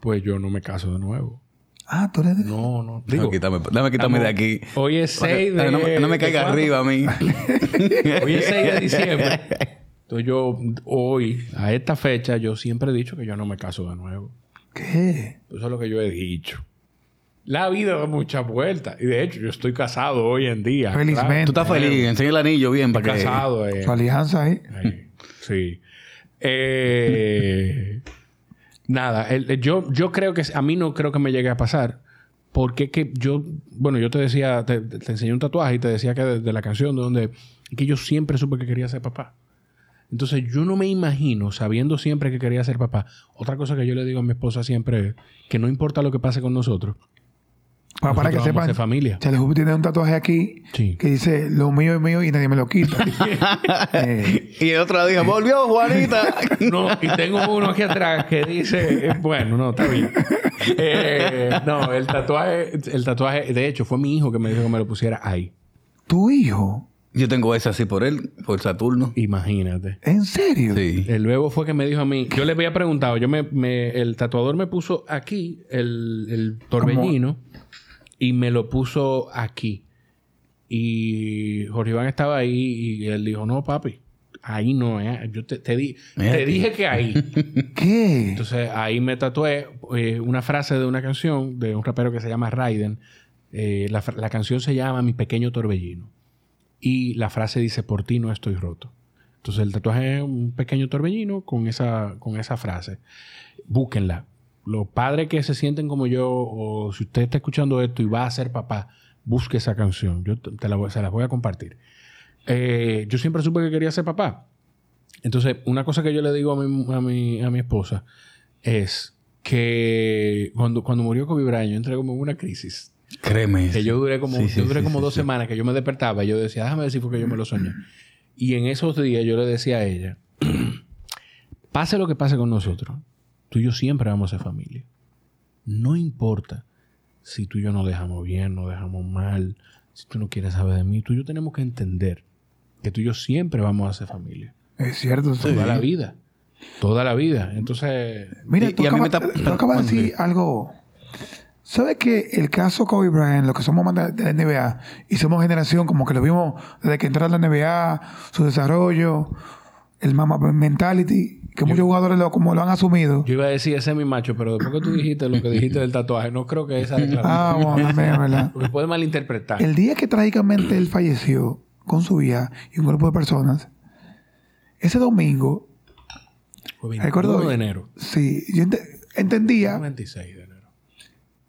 pues yo no me caso de nuevo. Ah, tú eres de... No, no. Digo, quítame, dame quitarme de aquí. hoy es 6 de... no, me- no me ¿de caiga cuándo? arriba a mí. Hoy es 6 de diciembre. Entonces yo, hoy, a esta fecha, yo siempre he dicho que yo no me caso de nuevo. ¿Qué? Eso es lo que yo he dicho. La vida da muchas vueltas. Y de hecho, yo estoy casado hoy en día. Felizmente. Tú estás feliz. Enseña el anillo bien para que. Casado. eh. Su alianza ahí. Ahí. Sí. Eh, nada, el- yo, yo creo que a mí no creo que me llegue a pasar. Porque que yo, bueno, yo te decía, te, enseñé un tatuaje y te decía que de, de la canción de donde que yo siempre supe que quería ser papá. Entonces yo no me imagino, sabiendo siempre que quería ser papá, otra cosa que yo le digo a mi esposa siempre es que no importa lo que pase con nosotros, Para, para que sepan, familia. Charlie tiene un tatuaje aquí Sí. que dice lo mío es mío y nadie me lo quita. Eh, Y el otro día volvió Juanita. No, y tengo uno aquí atrás que dice, eh, bueno, no, está bien. Eh, no, el tatuaje, el tatuaje, de hecho, fue mi hijo que me dijo que me lo pusiera ahí. tu hijo, Yo tengo ese así por él, por Saturno. Imagínate. ¿en serio? Sí. El luego fue que me dijo a mí, yo le había preguntado, yo me, me- el tatuador me puso aquí el, el torbellino y me lo puso aquí. Y Jorge Iván estaba ahí y él dijo, no, papi, ahí no es. Yo te, te di, te dije que ahí. ¿Qué? Entonces ahí me tatué eh, una frase de una canción de un rapero que se llama Raiden. Eh, la, la canción se llama Mi pequeño torbellino. Y la frase dice, por ti no estoy roto. Entonces el tatuaje es un pequeño torbellino con esa, con esa frase. Búsquenla. Los padres que se sienten como yo, o si usted está escuchando esto y va a ser papá, busque esa canción. Yo te la voy- se las voy a compartir. Eh, yo siempre supe que quería ser papá. Entonces, una cosa que yo le digo a mi, a mi, a mi esposa es que cuando, cuando murió Kobe Bryant, yo entré como en una crisis. Créeme. Que yo duré como, Sí, sí, yo duré sí, como dos semanas que yo me despertaba y yo decía, déjame decir porque yo me lo soñé. Y en esos días yo le decía a ella, pase lo que pase con nosotros, tú y yo siempre vamos a ser familia. No importa si tú y yo nos dejamos bien, nos dejamos mal, si tú no quieres saber de mí, tú y yo tenemos que entender que tú y yo siempre vamos a ser familia. Es cierto. sí. Toda la vida. Toda la vida. Entonces, Mira, Y- tú, y a mí me acabas, tú acabas de decir algo. ¿Sabes que el caso Kobe Bryant, lo que somos más de de la NBA, y somos generación como que lo vimos desde que entró a la NBA, su desarrollo, el mama mentality, que muchos jugadores lo, como lo han asumido. yo iba a decir ese es mi macho, pero después que tú dijiste lo que dijiste del tatuaje, no creo que esa declaración. Ah, bueno, también, ¿verdad? Porque puede malinterpretar. El día que trágicamente él falleció con su hija y un grupo de personas, ese domingo, Fue recuerdo 21 de enero. sí, yo ente- entendía, 26 de enero.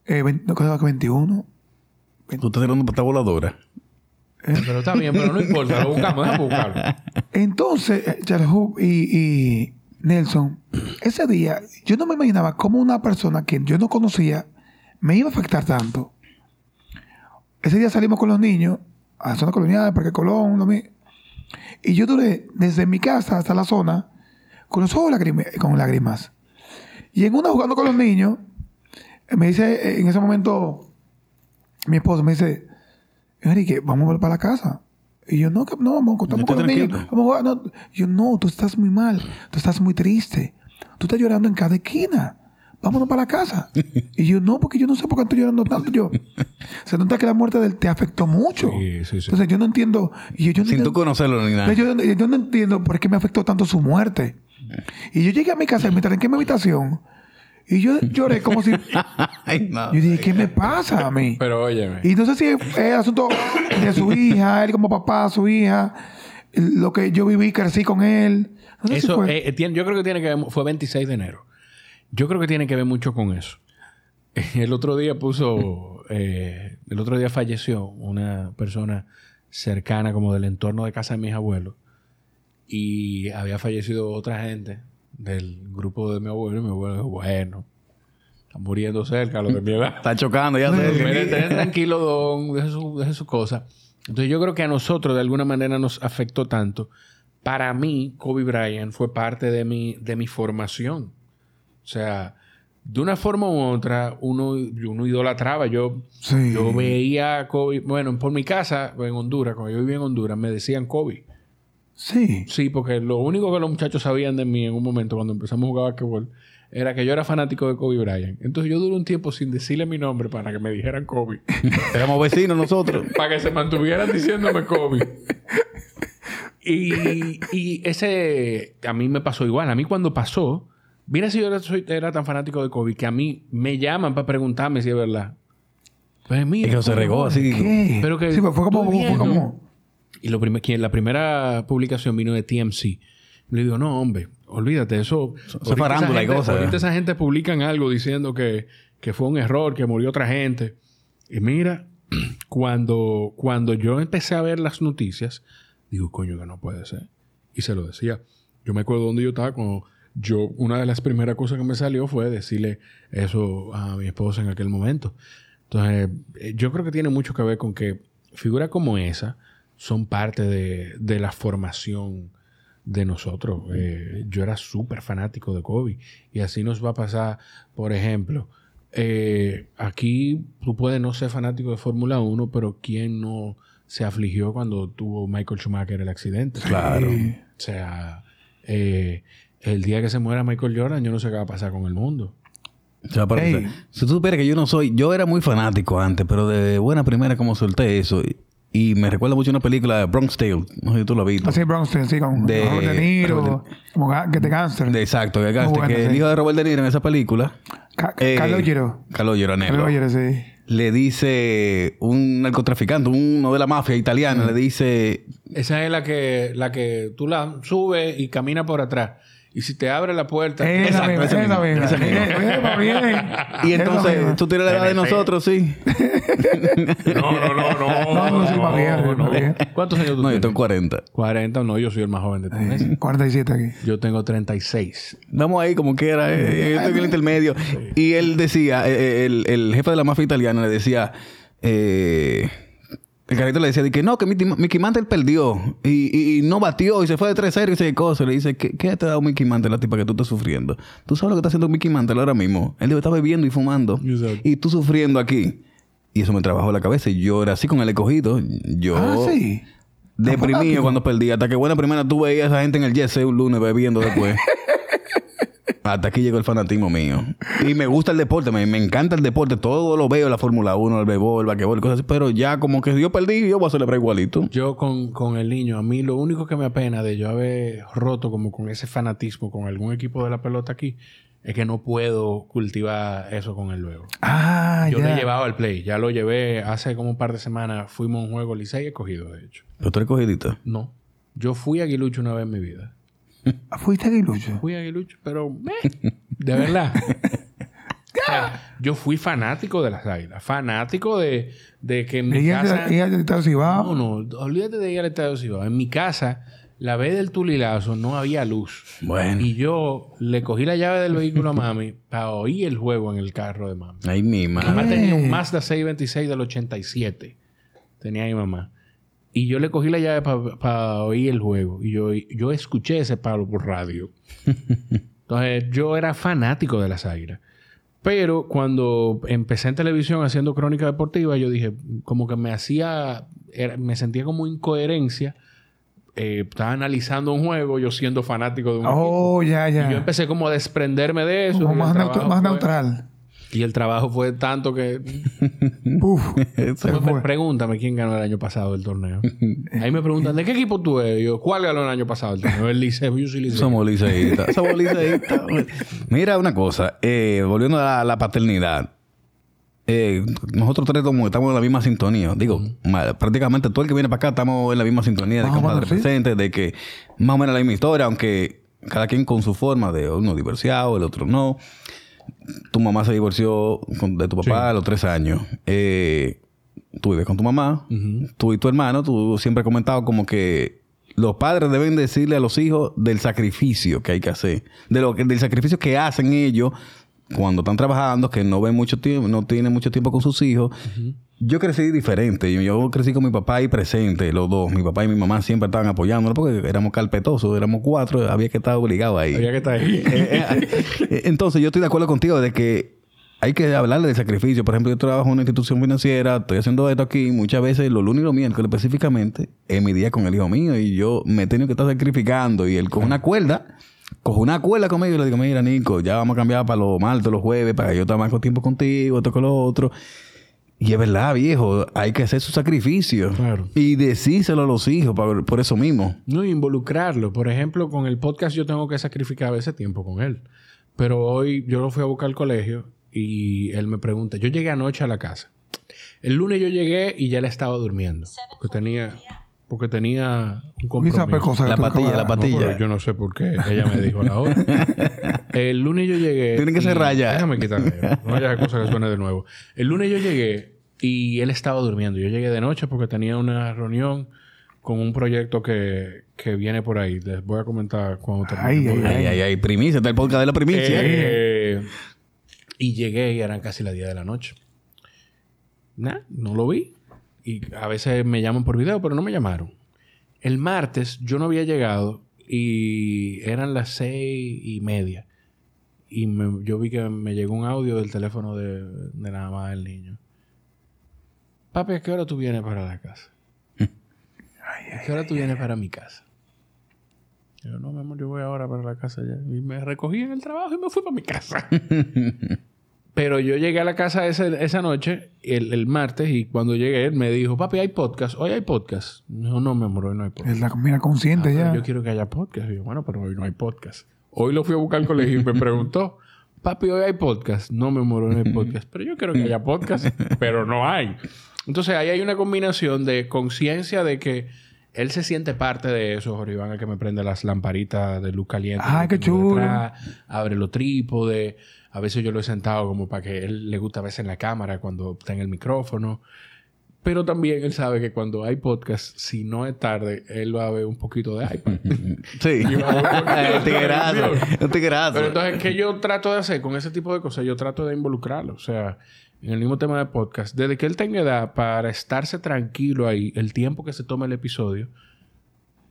eh, no creo que 21, Tú estás tirando pata voladora. Pero está bien, pero no importa, lo buscamos, déjame buscarlo. Entonces, eh, Charles Hoop y, y Nelson, ese día yo no me imaginaba cómo una persona que yo no conocía me iba a afectar tanto. Ese día salimos con los niños a la zona colonial, Parque Colón, lo mi- y yo duré desde mi casa hasta la zona con los ojos con lágrimas. Y en una jugando con los niños, me dice en ese momento mi esposo me dice, Enrique, vamos para la casa. Y yo, no, no, vamos Yo con los niños. Vamos a jugar. No. Yo, no, tú estás muy mal. Tú estás muy triste. Tú estás llorando en cada esquina. vámonos para la casa. y yo, no, porque yo no sé por qué estoy llorando tanto yo. Se nota que la muerte de él te afectó mucho. Sí, sí, sí. Entonces yo no entiendo. Y yo, yo no Sin tú conocerlo ni nada. yo, yo no entiendo por qué me afectó tanto su muerte. Y yo llegué a mi casa y me tranqué en mi habitación. Y yo lloré como si... Ay, no. Yo dije, ¿qué me pasa a mí? Pero óyeme. Y no sé si es el asunto de su hija, él como papá, su hija, lo que yo viví, crecí con él. No sé si Eso, fue- eh, eh, tiene- yo creo que tiene que ver, fue 26 de enero. Yo creo que tiene que ver mucho con eso. El otro día puso, eh, el otro día falleció una persona cercana como del entorno de casa de mis abuelos y había fallecido otra gente del grupo de mi abuelo y mi abuelo dijo, bueno, están muriendo cerca los de mi edad. Está chocando, ya sé. Ten tranquilo, don, deje su, deje su cosa. Entonces yo creo que a nosotros de alguna manera nos afectó tanto. Para mí, Kobe Bryant fue parte de mi, de mi formación. O sea, de una forma u otra, uno, uno idolatraba. Yo, Sí. yo veía a Kobe, bueno, por mi casa, en Honduras, cuando yo vivía en Honduras, me decían Kobe. Sí. Sí, porque lo único que los muchachos sabían de mí en un momento cuando empezamos a jugar basquetbol era que yo era fanático de Kobe Bryant. Entonces yo duré un tiempo sin decirle mi nombre para que me dijeran Kobe. Éramos vecinos nosotros. para que se mantuvieran diciéndome Kobe. Y, y ese a mí me pasó igual. A mí cuando pasó, mira si yo era, soy- era tan fanático de Kobe que a mí me llaman para preguntarme si es verdad. Pues mira, Y que se regó así. ¿Qué? Pero que- sí, pues fue como Y lo la primera publicación vino de TMC. Le digo, no, hombre, olvídate, eso. farándula esa y cosas. Ahorita esa gente publican algo diciendo que, que fue un error, que murió otra gente. Y mira, cuando, cuando yo empecé a ver las noticias, digo, coño, que no puede ser. Y se lo decía. Yo me acuerdo donde yo estaba cuando yo, una de las primeras cosas que me salió fue decirle eso a mi esposa en aquel momento. Entonces, eh, yo creo que tiene mucho que ver con que figuras como esa son parte de, de la formación de nosotros. Eh, yo era súper fanático de Kobe. Y así nos va a pasar, por ejemplo, eh, aquí tú puedes no ser fanático de Fórmula 1, pero ¿quién no se afligió cuando tuvo Michael Schumacher el accidente? Claro. Sí. O sea, eh, el día que se muera Michael Jordan, yo no sé qué va a pasar con el mundo. O sea, para- Ey. si tú supieras que yo no soy, yo era muy fanático antes, pero de buena primera como solté eso. Y, me recuerda mucho una película de Bronx Tale. No sé si tú lo has visto. Así Bronstein, sí, con De- Robert De Niro, Robert como que de gangster. De- exacto, que, gaste, Muy buena, que el hijo de Robert De Niro en esa película. Ca- eh, Calogero. Calogero, negro. Calogero, sí. Le dice un narcotraficante, uno de la mafia italiana, le dice Esa es la que, la que tú la subes y camina por atrás. Y si te abre la puerta... Esa misma, esa misma. Eh, eh, bien. Y entonces, tú tienes la edad de nosotros, sí. No, no, no, no. No, no, sí, más bien, más bien. ¿Cuántos años tú No, yo tienes? tengo 40. 40, no, yo soy el más joven de todos. 47 aquí. Yo tengo 36. Vamos ahí como quiera, eh, yo estoy en el intermedio. Y él decía, eh, eh, el, el jefe de la mafia italiana le decía, eh, el carrito le decía de que no, que Mickey, Mickey Mantle perdió y, y- y no batió y se fue de 3-0 y ese cosas. Le dice, ¿qué, ¿qué te ha dado Mickey Mantle a ti para que tú estés sufriendo? ¿Tú sabes lo que está haciendo Mickey Mantle ahora mismo? Él debe estar bebiendo y fumando Exacto. y tú sufriendo aquí. Y eso me trabajó la cabeza y yo era así con el escogido. Yo Ah, sí. deprimido cuando perdí. Hasta que buena primera tú veías a esa gente en el Jet un lunes bebiendo después. Hasta aquí llegó el fanatismo mío. Y me gusta el deporte, me, me encanta el deporte. Todo lo veo, la Fórmula 1, el béisbol, el basquetbol, cosas así. Pero ya como que yo perdí, yo voy a celebrar igualito. Yo con, con el niño, a mí lo único que me apena de yo haber roto como con ese fanatismo con algún equipo de la pelota aquí es que no puedo cultivar eso con él luego. Ah, Yo lo ya. he llevado al play, ya lo llevé hace como un par de semanas, fuimos a un juego Licey y he cogido de hecho. Pero tú eres cogidita. No, yo fui a Aguilucho una vez en mi vida. Ah, ¿Fuiste aquí, Lucho? Fui a Aguilucho, pero eh, de verdad. O sea, yo fui fanático de las águilas, fanático de, de que en mi Ella casa... ella del Estado Cibao. No, no, olvídate de ir al Estadio Cibao. En mi casa, la vez del tulilazo no había luz. Bueno. Y yo le cogí la llave del vehículo a mami para oír el juego en el carro de mami. Ay, mi Mi madre. mamá tenía un Mazda 626 del 87. Tenía mi mamá. Y yo le cogí la llave para oír el juego. Y yo, yo escuché ese palo por radio. Entonces, yo era fanático de las águilas. Pero cuando empecé en televisión haciendo crónica deportiva, yo dije, como que me hacía, era- me sentía como incoherencia eh, estaba analizando un juego, yo siendo fanático de un Oh, ya, equipo. Y yo ya. empecé como a desprenderme de eso. Como más, neutral. Y el trabajo fue tanto que... Uf. Fue. Pregúntame quién ganó el año pasado el torneo. Ahí me preguntan, ¿de qué equipo tú eres? Y yo, ¿cuál ganó el año pasado el torneo? El Liceo. Yo soy Liceo. Somos liceístas. Somos liceístas. Mira una cosa. eh, volviendo a la, la paternidad. Eh, nosotros tres como estamos en la misma sintonía. Digo, prácticamente todo el que viene para acá estamos en la misma sintonía de o compadre sí. presente, de que más o menos la misma historia, aunque cada quien con su forma de uno divorciado, el otro no. Tu mamá se divorció con- de tu papá a los tres años. Eh, tú vives con tu mamá, tú y tu hermano, tú siempre has comentado como que los padres deben decirle a los hijos del sacrificio que hay que hacer, de lo que, del sacrificio que hacen ellos cuando están trabajando, que no ven mucho tiempo, no tienen mucho tiempo con sus hijos. Yo crecí diferente. Yo, crecí con mi papá ahí presente, los dos. Mi papá y mi mamá siempre estaban apoyándonos porque éramos carpetosos, éramos cuatro, había que estar obligados ahí. Había que estar ahí. Eh, eh, Entonces, yo estoy de acuerdo contigo de que hay que hablarle del sacrificio. Por ejemplo, yo trabajo en una institución financiera, estoy haciendo esto aquí. Muchas veces, los lunes y los miércoles específicamente, es mi día con el hijo mío y yo me he tenido que estar sacrificando. Y él coge una cuerda, coge una cuerda conmigo y le digo, mira, Nico, ya vamos a cambiar para los martes, los jueves, para que yo esté más con tiempo contigo, esto con lo otro. Y es verdad, viejo, hay que hacer su sacrificio. Claro. Y decírselo a los hijos por, por eso mismo. No, involucrarlo. Por ejemplo, con el podcast yo tengo que sacrificar ese tiempo con él. Pero hoy yo lo fui a buscar al colegio y él me pregunta, yo llegué anoche a la casa. El lunes yo llegué y ya él estaba durmiendo. Porque tenía, porque tenía un Esa compromiso. La patilla, la patilla. No, yo no sé por qué. Ella me dijo la hora. El lunes yo llegué. Tienen que ser rayas. Déjame quitarle. No haya cosa que suene de nuevo. El lunes yo llegué y él estaba durmiendo. Yo llegué de noche porque tenía una reunión con un proyecto que, que viene por ahí. Les voy a comentar cuando termine. Ay. Ay, ay, ay, primicia, está el podcast de la primicia. Eh, y llegué y eran casi las 10 de la noche. Nah, no lo vi. Y a veces me llaman por video, pero no me llamaron. El martes yo no había llegado y eran las seis y media. Y me- yo vi que me llegó un audio del teléfono de, de la mamá del niño. Papi, ¿a qué hora tú vienes para la casa? ¿A qué hora tú vienes para mi casa? Yo, no, mi amor, yo voy ahora para la casa ya. Y me recogí en el trabajo y me fui para mi casa. Pero yo llegué a la casa ese- esa noche, el, el martes, y cuando llegué, él me dijo, papi, hay podcast. Hoy hay podcast. No, no, mi amor, hoy no hay podcast. Es la mira consciente Ah, ya. Yo quiero que haya podcast. Y yo, bueno, pero hoy no hay podcast. Hoy lo fui a buscar al colegio y me preguntó, papi, hoy hay podcast. No, mi amor, hoy no hay podcast. Pero yo quiero que haya podcast, pero no hay. Entonces ahí hay una combinación de conciencia de que él se siente parte de eso. Jorge Iván, el que me prende las lamparitas de luz caliente. Ay, que qué chulo. detrás, abre los trípodes. A veces yo lo he sentado como para que él le gusta verse en la cámara cuando está en el micrófono. Pero también él sabe que cuando hay podcast, si no es tarde, él va a ver un poquito de iPad. Sí. A. Un tiguerazo. Pero entonces, ¿qué yo trato de hacer con ese tipo de cosas? Yo trato de involucrarlo. O sea, en el mismo tema de podcast, desde que él tenga edad para estarse tranquilo ahí, el tiempo que se toma el episodio,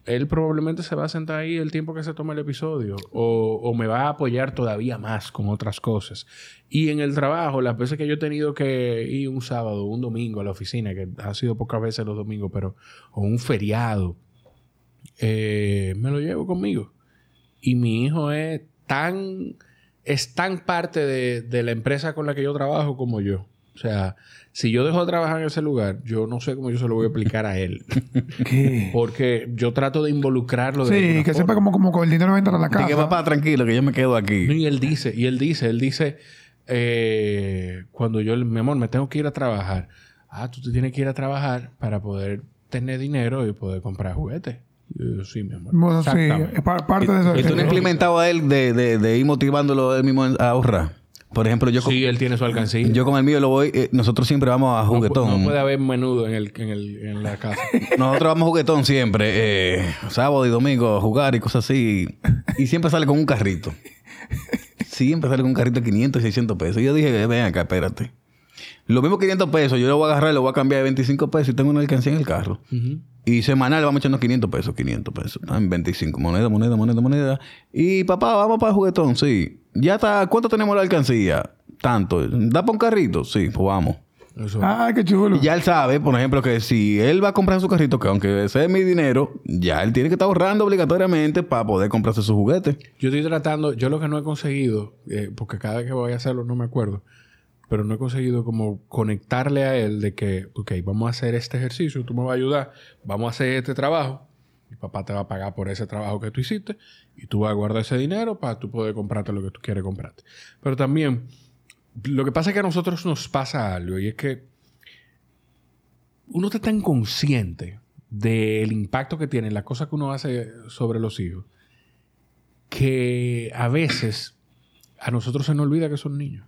él probablemente se va a sentar ahí el tiempo que se toma el episodio o, me va a apoyar todavía más con otras cosas. Y en el trabajo, las veces que yo he tenido que ir un sábado un domingo a la oficina, que ha sido pocas veces los domingos, pero o un feriado, eh, me lo llevo conmigo. Y mi hijo es tan, es tan parte de, de la empresa con la que yo trabajo como yo. O sea, si yo dejo de trabajar en ese lugar, yo no sé cómo yo se lo voy a explicar a él. ¿Qué? Porque yo trato de involucrarlo de Sí, que forma. sepa como, como con el dinero va a la Así que casa. papá, tranquilo, que yo me quedo No, aquí. Y él dice, y él dice, él dice, eh, cuando yo, mi amor, me tengo que ir a trabajar. Ah, tú te tienes que ir a trabajar para poder tener dinero y poder comprar juguetes. Y yo, sí, mi amor. Bueno, sí, es parte de eso. ¿Y tú no has implementado a él de, de, de ir motivándolo él mismo a ahorrar? Por ejemplo, yo con, Sí, él tiene su alcancía. yo con el mío lo voy... eh, nosotros siempre vamos a juguetón. no puede haber menudo en, el, en, el, en la casa. Nosotros vamos a juguetón siempre. eh, sábado y domingo a jugar y cosas así. Y siempre sale con un carrito. Siempre sale con un carrito de 500 y 600 pesos. Y yo dije, ven acá, espérate. Los mismos 500 pesos yo lo voy a agarrar y lo voy a cambiar de 25 pesos y tengo una alcancía en el carro. Y semanal vamos echando 500 pesos, 500 pesos. Ah, En 25, moneda, moneda, moneda, moneda. Y papá, vamos para el juguetón, sí. Ya está, ¿cuánto tenemos la alcancía? Tanto. ¿Da para un carrito? Sí, pues vamos. Eso. Ah, qué chulo. Y ya él sabe, por ejemplo, que si él va a comprar su carrito, que aunque sea mi dinero, ya él tiene que estar ahorrando obligatoriamente para poder comprarse su juguete. Yo estoy tratando, yo lo que no he conseguido, eh, porque cada vez que voy a hacerlo no me acuerdo, pero no he conseguido como conectarle a él de que, ok, vamos a hacer este ejercicio, tú me vas a ayudar, vamos a hacer este trabajo, mi papá te va a pagar por ese trabajo que tú hiciste y tú vas a guardar ese dinero para tú poder comprarte lo que tú quieres comprarte. Pero también, lo que pasa es que a nosotros nos pasa algo y es que uno está tan consciente del impacto que tiene la cosa que uno hace sobre los hijos que a veces a nosotros se nos olvida que son niños.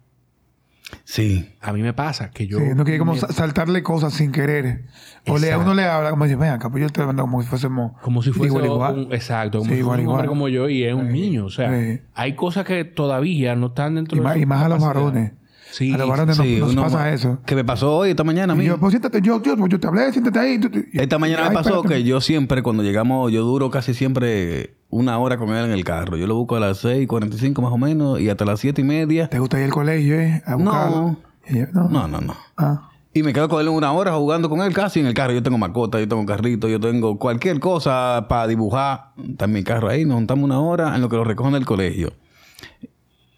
Sí. A mí me pasa que yo... Sí, no quiere como me- saltarle cosas sin querer. O le, a uno le habla como dice, ven acá, pues yo mando como si fuésemos. Como si fuese igual, igual. un... Exacto. Como Sí, si igual, fuese un hombre igual. como yo y es un niño. O sea, Sí. hay cosas que todavía no están dentro Y de más, y más a los varones. Sí. a los varones Sí, nos pasa eso. Que me pasó hoy, esta mañana. Y yo, pues siéntate, yo, yo, yo te hablé, siéntate ahí. tú- tú- Esta mañana me pasó espérate. que yo siempre, cuando llegamos, yo duro casi siempre una hora con él en el carro. Yo lo busco a las 6.45 más o menos y hasta las siete y media. ¿Te gusta ir al colegio, eh? A buscarlo. No. Y yo, no. No, no, no. Ah. Y me quedo con él una hora jugando con él casi en el carro. Yo tengo mascota, yo tengo carrito, yo tengo cualquier cosa para dibujar. Está en mi carro ahí, nos juntamos una hora en lo que lo recogen del colegio.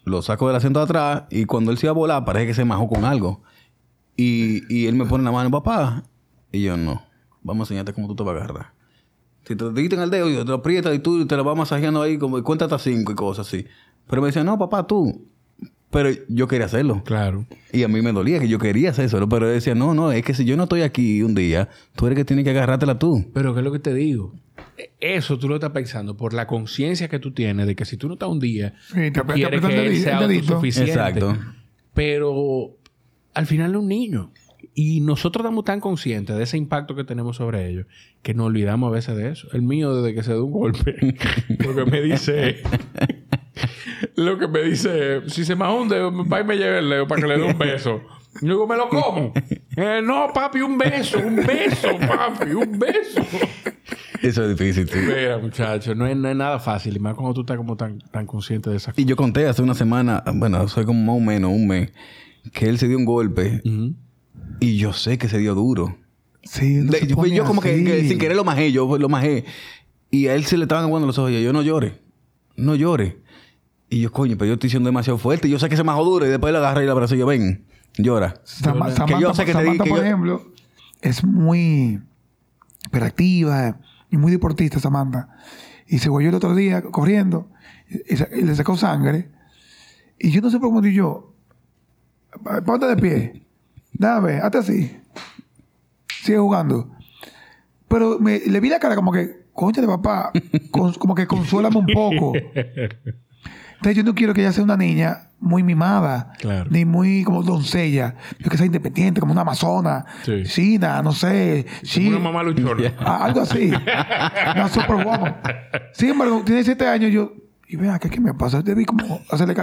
Lo saco del asiento de atrás y cuando él se iba a volar parece que se majó con algo. Y, y él me pone la mano, papá. Y yo, no, vamos a enseñarte cómo tú te vas a agarrar. Si te en el dedo, yo te lo aprietas y tú te lo vas masajeando ahí como cuenta hasta cinco y cosas así. Pero me decía, no, papá, tú. Pero yo quería hacerlo. Claro. Y a mí me dolía que yo quería hacer eso, pero él decía, no, no, es que si yo no estoy aquí un día, tú eres que tienes que agarrártela tú. Pero ¿qué es lo que te digo? Eso tú lo estás pensando por la conciencia que tú tienes de que si tú no estás un día, Sí, te tú que él sea autosuficiente. Exacto. Pero al final es un niño. Y nosotros estamos tan conscientes de ese impacto que tenemos sobre ellos que nos olvidamos a veces de eso. El mío, desde que se da un golpe, lo que me dice. lo que me dice. Si se me hunde, va y me lleve el dedo para que le dé un beso. Y digo, ¿me lo como? Eh, no, papi, un beso, un beso, papi, un beso. Eso es difícil, sí. Mira, muchachos, no es, no es nada fácil. Y más cuando tú estás como tan, tan consciente de esa Y yo conté hace una semana, bueno, hace como más o menos un mes, que él se dio un golpe y yo sé que se dio duro. Sí, no De- se yo, pone yo como que, así. que sin querer lo majé, yo lo majé. Y a él se le estaban aguando los ojos. Y yo, yo no llore, no llore. Y yo, coño, pero yo estoy siendo demasiado fuerte. Y yo sé que se majó duro. Y después le agarré y le abracé y yo, ven, llora. Sama- Que Samantha, yo sé que te di- Samantha, que por yo- ejemplo, es muy hiperactiva muy deportista, Samantha. Y se guayó el otro día corriendo y, le sacó sangre. Y yo no sé por cómo digo yo. Ponte de pie. Dame, hazte así. Sigue jugando. Pero me- le vi la cara como que, concha de papá, como que consuélame un poco. Entonces yo no quiero que ella sea una niña muy mimada, Claro. ni muy como doncella. Yo que sea independiente, como una amazona, Sí. china, no sé, chi- Una mamá luchona. Ah, algo así. Una superwoman. Sin embargo, tiene siete años yo... Y vea, ¿qué, ¿qué me pasa? Debí como hacerle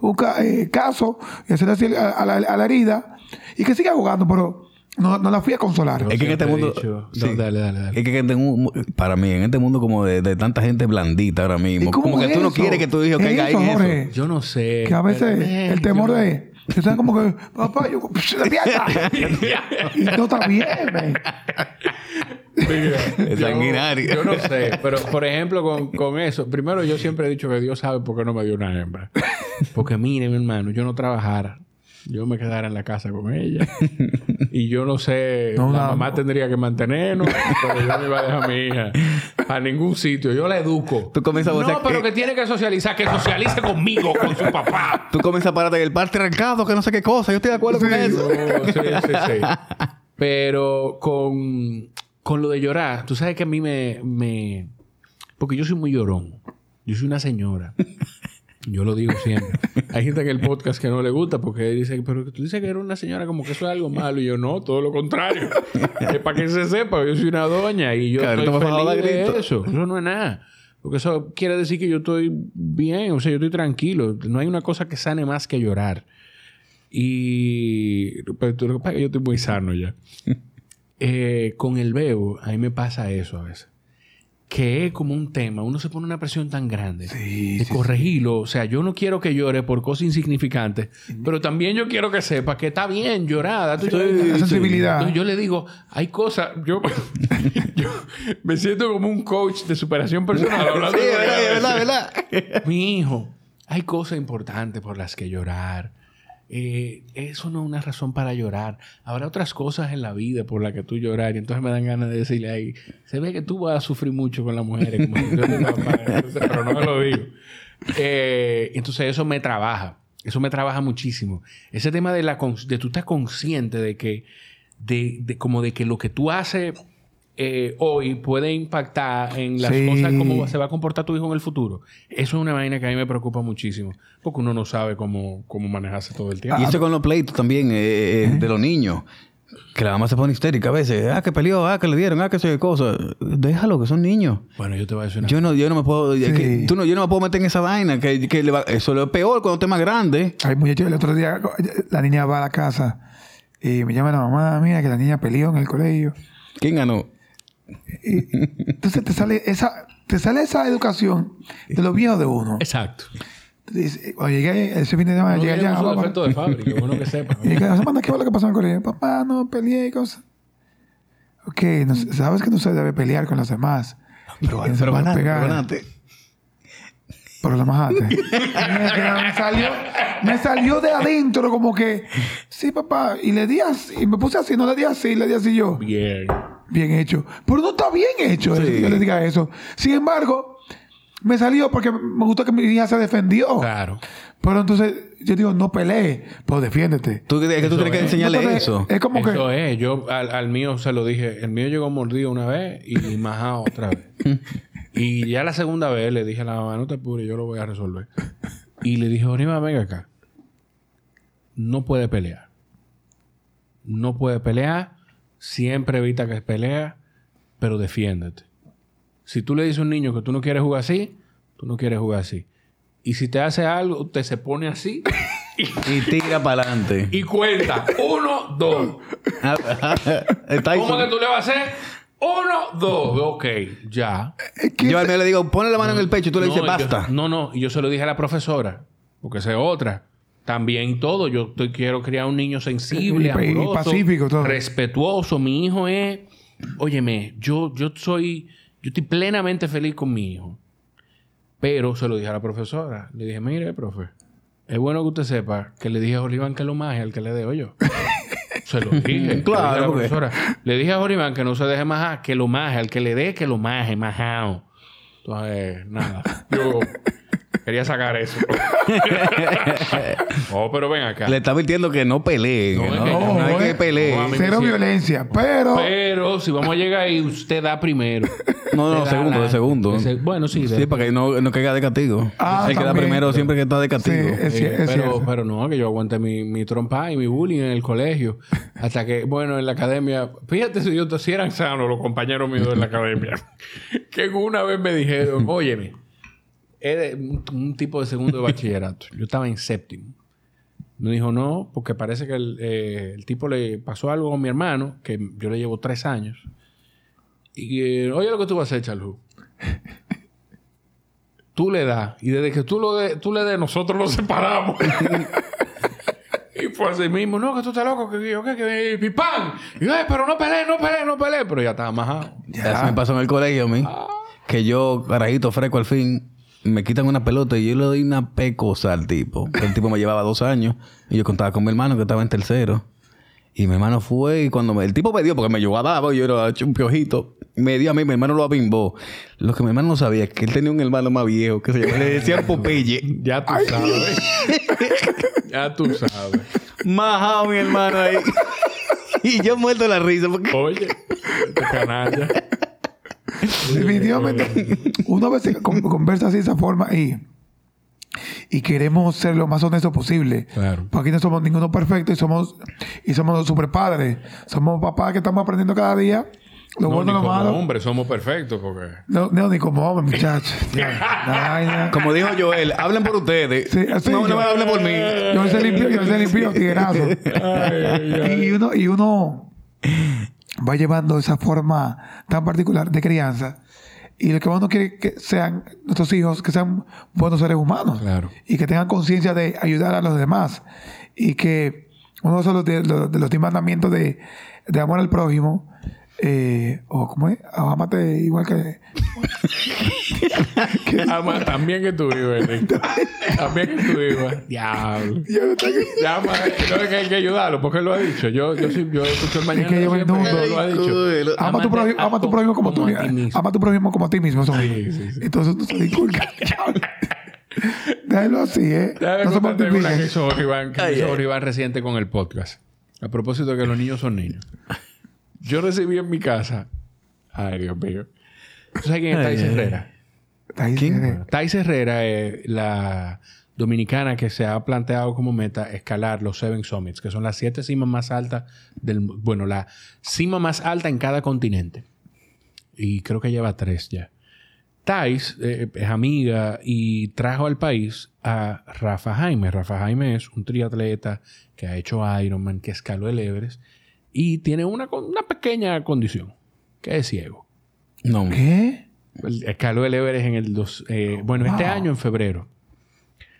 un ca- eh, caso y hacerle así a, a la, a la herida y que siga jugando, pero no, no la fui a consolar. Es que en este mundo. dicho- sí. No, dale, dale, dale. Es que en este mu- para mí, en este mundo como de, de tanta gente blandita ahora mismo, ¿Y cómo como que es tú no quieres que tu hijo Es caiga ahí eso, en eso. Jorge. Yo no sé. Que a veces pero, eh, el temor yo- de... Están como que, papá, yo... ¡Despierta! y no está bien, man. Mira, Es yo- sanguinario. Yo no sé, pero por ejemplo, con, con eso, primero yo siempre he dicho que Dios sabe por qué no me dio una hembra. Porque mire, mi hermano, yo no trabajara. Yo me quedara en la casa con ella. Y yo no sé, No, la no. mamá tendría que mantenernos, pero yo no iba a dejar a mi hija a ningún sitio. Yo la educo. Tú comienzas a No, pero que- que tiene que socializar, que socialice conmigo, con su papá. Tú comienzas a pararte en el parque arrancado, que no sé qué cosa. Yo estoy de acuerdo con eso. Sí, sí, sí. Pero con, con lo de llorar, tú sabes que a mí me, me... Porque yo soy muy llorón. Yo soy una señora. Yo lo digo siempre. Hay gente en el podcast que no le gusta porque dice, pero tú dices que eres una señora como que eso es algo malo. Y yo, no, todo lo contrario. es para que se sepa, yo soy una doña y yo Claro, estoy feliz de grito. eso. Eso no es nada. Porque eso quiere decir que yo estoy bien, o sea, yo estoy tranquilo. No hay una cosa que sane más que llorar. Y pero tú- lo que pasa es que yo estoy muy sano ya. Eh, con el bebo, a mí me pasa eso a veces. Que es como un tema, uno se pone una presión tan grande Sí, de sí, corregirlo. O sea, yo no quiero que llore por cosas insignificantes, pero también yo quiero que sepa que está bien llorar. date tu- La sensibilidad. Entonces yo le digo, hay cosas, yo, yo me siento como un coach de superación personal. hablando Sí, de- verdad, verdad, verdad. Mi hijo, hay cosas importantes por las que llorar. Eh, eso no es una razón para llorar. Habrá otras cosas en la vida por las que tú llorar. Y entonces me dan ganas de decirle ahí, se ve que tú vas a sufrir mucho con las mujeres, como si yo te. Entonces, pero no me lo digo. Eh, entonces eso me trabaja. Eso me trabaja muchísimo. Ese tema de la de tú estar consciente de que, de, de como de que lo que tú haces eh, hoy puede impactar en las Sí. cosas, cómo se va a comportar tu hijo en el futuro. Eso es una vaina que a mí me preocupa muchísimo. Porque uno no sabe cómo, cómo manejarse todo el tiempo. Y eso con los pleitos también eh, eh, de los niños. Que la mamá se pone histérica a veces. Ah, que peleó, ah, que le dieron, ah, que qué cosa. Déjalo, que son niños. Bueno, yo te voy a decir una Yo no, yo no me puedo... que tú no, yo no me puedo meter en esa vaina. Que, que le va- eso es peor cuando estés más grande. Ay, muchacho, el otro día la niña va a la casa y me llama la mamá, mira que la niña peleó en el colegio. ¿Quién ganó? Entonces te sale esa, te sale esa educación de los viejos de uno. Exacto. Dice, Cuando llegué ese fin de semana, No llegué allá, papá. defecto de fábrica, bueno que sepa. Y cada semana, ¿qué fue lo que pasó en colegio? Papá, no peleé y cosas. Ok, no sabes que no se debe pelear con los demás. Pero, no pero pegar. pero ganaste. Pero lo majaste. Me salió, me salió de adentro como que, sí, papá. Y le di así, y me puse así, no le di así, le di así yo. Bien. Bien hecho. Pero no está bien hecho Sí. que yo le diga eso. Sin embargo, me salió porque me gustó que mi hija se defendió. Claro. Pero entonces yo digo, no pelee, pues defiéndete. Tú, es que tú tienes que enseñarle Entonces, eso. Es como Eso que. es. Yo al, al mío se lo dije. El mío llegó mordido una vez y majado otra vez. y ya la segunda vez le dije a la mamá, no te apures, yo lo voy a resolver. Y le dije, Orima, venga acá. No puede pelear. No puede pelear. Siempre evita que pelea, pero defiéndete. Si tú le dices a un niño que tú no quieres jugar así, tú no quieres jugar así. Y si te hace algo, te se pone así Y tira para adelante. y cuenta. Uno, dos. ¿Cómo que tú le vas a hacer? Uno, dos. Ok, ya. que Yo al mío le digo, ponle la mano en el pecho y tú le No, dices, yo- basta. no, no. Y yo se lo dije a la profesora. Porque esa es otra. También todo. Yo estoy, quiero criar un niño sensible, Y- y amoroso, pacífico, todo. respetuoso. Mi hijo es... Óyeme, yo, yo soy... Yo estoy plenamente feliz con mi hijo. Pero se lo dije a la profesora. Le dije, mire, profe, es bueno que usted sepa que le dije a Oliván que lo maje al que le dé yo. Se lo dije. Claro, Le dije porque- profesora. Le dije a Oliván que no se deje majar, que lo maje, al que le dé, que lo maje, majao. Entonces, nada. Yo quería sacar eso. oh, pero ven acá. Le está advirtiendo que no peleen. No, No, no, que- no hay que eh. mí- cero sí. violencia. Pero. Pero si vamos a llegar ahí, usted da primero. No, no, segundo, la- de segundo. Bueno, sí. de- Sí, para que no, no caiga de castigo. Ah, el que da primero siempre que está de castigo. Sí, es, Sí, cier- es pero, pero no, que yo aguanté mi, mi trompa y mi bullying en el colegio. Hasta que, bueno, en la academia, fíjate si yo si eran sanos los compañeros míos en la academia. que una vez me dijeron, óyeme, era un, un tipo de segundo de bachillerato. Yo estaba en séptimo. Me dijo, no, porque parece que el, eh, el tipo le pasó algo con mi hermano, que yo le llevo tres años. Y, eh, oye lo que tú vas a hacer, Charlu. Tú le das. Y desde que tú, lo de, tú le des, nosotros nos separamos. y fue así mismo. No, que tú estás loco. Que yo, que, que, que, ¡pam! Y yo, "Eh, pero no peleé, no peleé, no peleé. Pero ya estaba majado. Eso me pasó en el colegio a mí. Que yo, carajito fresco al fin, me quitan una pelota y yo le doy una pecosa al tipo. El tipo me llevaba dos años y yo contaba con mi hermano que estaba en tercero. Y mi hermano fue y cuando me- el tipo me dio, porque me llegó a dar, yo era un piojito, me dio a mí, mi hermano lo abimbó. Lo que mi hermano no sabía es que él tenía un hermano más viejo que se llamaba, le decían Popeye. Ya tú sabes. ya tú sabes. Majado mi hermano ahí. y yo muerto la risa porque... Oye, este canalla. Definitivamente, uno a veces con- conversa así de esa forma y, y queremos ser lo más honesto posible. Claro. Porque aquí no somos ninguno perfecto y somos, y somos los super padres. Somos papás que estamos aprendiendo cada día. Lo No, bueno ni y lo como malo. hombre somos perfectos porque... No, no, ni como hombre, muchachos. Como dijo Joel, hablen por ustedes. Sí, así no, no me hablen por mí. Yo se limpio, yo se limpio, tiguerazo. y uno, y uno va llevando esa forma tan particular de crianza. Y lo que uno quiere que sean nuestros hijos, que sean buenos seres humanos. Claro. Y que tengan conciencia de ayudar a los demás. Y que uno de los, de, los, de los diez mandamientos de, de amor al prójimo, eh, o como es, amate igual que... Ama, también que tú vives. También que tú vives. Diablo. Yo no tengo- Llama, no, es que hay que ayudarlo, porque él lo ha dicho. Yo, yo, sí, yo escucho el mañana. que lleva el siempre, mundo. lo ha dicho. Ama a tu prójimo, ama a tu prójimo como tú. ti mismo. Ama a tu prójimo como a ti mismo. eso Sí, es. sí, sí. Entonces tú se inculca. Déjalo así, ¿eh? Déjame No se contarte una que multipliquen. hizo Iván, que hizo. Iván reciente con el podcast. A propósito de que los niños son niños. Yo recibí en mi casa... Ay, Dios mío. ¿Tú sabes quién es Thais. Herrera? ¿Quién? tiene. Thais Herrera es la dominicana que se ha planteado como meta escalar los Seven Summits, que son las siete cimas más altas del... Bueno, la cima más alta en cada continente. Y creo que lleva tres ya. Thais eh, es amiga y trajo al país a Rafa Jaime. Rafa Jaime es un triatleta que ha hecho Ironman, que escaló el Everest y tiene una, con- una pequeña condición, que es ciego. No. ¿Qué? Escaló el Everest en el dos, eh, bueno, este año en febrero.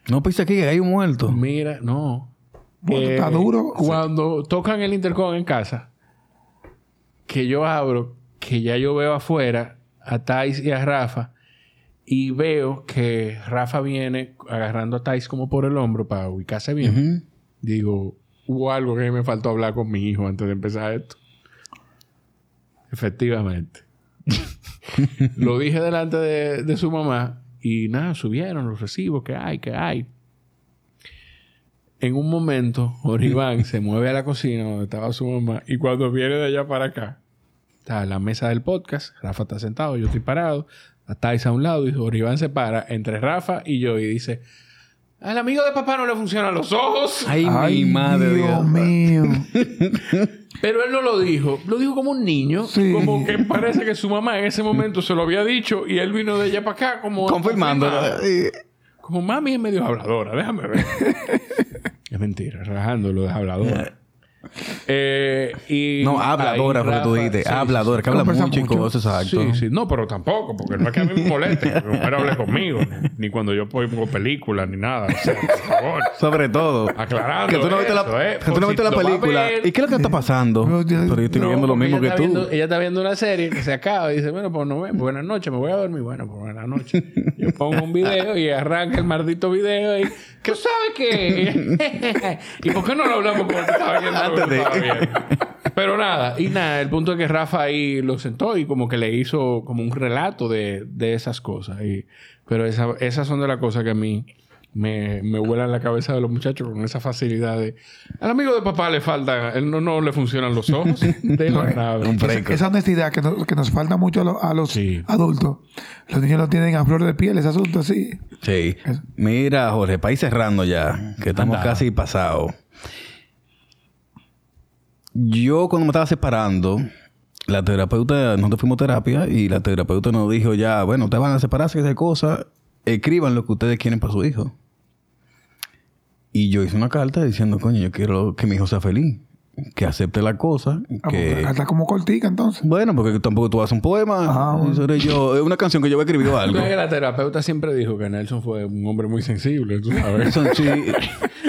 No pensé aquí que hay un muerto. Mira, no. Bueno, Eh, está duro. Cuando tocan el intercom en casa, que yo abro, que ya yo veo afuera a Thais y a Rafa, y veo que Rafa viene agarrando a Thais como por el hombro para ubicarse bien. Digo, hubo algo que me faltó hablar con mi hijo antes de empezar esto. Efectivamente. lo dije delante de, de su mamá y nada, subieron los recibos que hay, que hay. En un momento, Oribán se mueve a la cocina donde estaba su mamá y cuando viene de allá para acá, está la mesa del podcast, Rafa está sentado, yo estoy parado, Thais a un lado y Oribán se para entre Rafa y yo y dice, al amigo de papá no le funcionan los ojos. Ay, Ay, mi madre. Dios Dios. mío. Pero él no lo dijo. Lo dijo como un niño. Sí. Como que parece que su mamá en ese momento se lo había dicho y él vino de allá para acá como... Confirmándolo. Como mami es medio habladora. Déjame ver. es mentira. Rajándolo de habladora. Eh, y No, habladora, ahí porque tú dijiste. sí, habladora, que habla mucho y cosas, exacto. Sí, sí. No, pero tampoco, porque no es que a mí me moleste que mi mujer hable conmigo, ni, cuando yo pongo películas, ni nada. O sea, por favor. Sobre todo. Aclarando Que tú no viste la, ¿eh? que tú si la a película. ver. ¿Y qué es lo que está pasando? No, yo- Pero yo estoy no, viendo lo mismo que ella tú. está viendo- ella está viendo una serie que se acaba y dice, bueno, pues no ven, buenas noches, me voy a dormir. Bueno, pues buenas noches. Yo pongo un video y arranca el maldito video y... ¿Qué sabes qué? ¿Y por qué no lo hablamos como que estaba que viendo? Pero nada, y nada, el punto es que Rafa ahí lo sentó y como que le hizo como un relato de, de esas cosas. Y, pero esa- esas son de las cosas que a mí me, me vuelan la cabeza de los muchachos con esa facilidad de... Al amigo de papá le falta... Él no, no le funcionan los ojos. De. Un Esa, esa honestidad que nos, que nos falta mucho a, lo- a los Sí. adultos. Los niños lo tienen a flor de piel, ese asunto así. Sí. Mira, Jorge, para ir cerrando ya, que estamos Anda. casi pasados. Yo cuando me estaba separando, la terapeuta, nosotros fuimos a terapia y la terapeuta nos dijo ya, bueno, ustedes van a separarse de cosas, escriban lo que ustedes quieren para su hijo. Y yo hice una carta diciendo, coño, yo quiero que mi hijo sea feliz, que acepte la cosa, Ah, que... Está como cortica entonces. Bueno, porque tampoco tú haces un poema. Ah, bueno. Eso era yo. Es una canción que yo había escrito algo. Sabes que La terapeuta siempre dijo que Nelson fue un hombre muy sensible, tú sabes. Eso sí.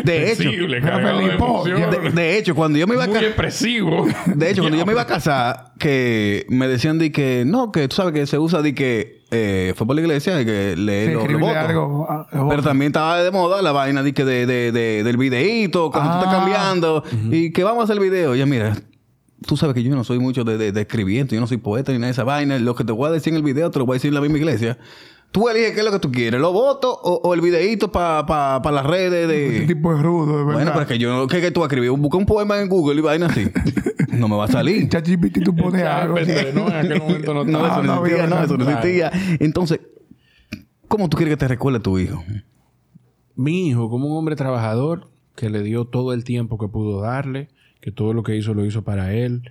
De hecho, sensible, de de, de hecho, cuando yo me iba a muy casar, expresivo. de hecho, cuando yo me iba a casar, que me decían de que no, que tú sabes que se usa de que eh, fue por la iglesia y que lee Sí, los escribirle votos. algo. ah, los Pero también estaba de moda la vaina de de, de, de- del videíto, cuando tú estás Ah. cambiando y que vamos a hacer el video. Ya mira, tú sabes que yo no soy mucho de, de, de escribiendo, yo no soy poeta ni nada de esa vaina. Lo que te voy a decir en el video te lo voy a decir en la misma iglesia. Tú eliges qué es lo que tú quieres, los votos o, o el videíto para pa, pa las redes Este de... tipo es rudo, de verdad. Bueno, pero es que yo no... ¿Qué que tú escribir? Busca un poema en Google y vaina así. no me va a salir. ChatGPT tú pones algo. así. no, en aquel momento no No, estaba. eso no, no, existía, no, no, eso no existía. Entonces, ¿cómo tú quieres que te recuerde tu hijo? Mi hijo, como un hombre trabajador, que le dio todo el tiempo que pudo darle, que todo lo que hizo lo hizo para él.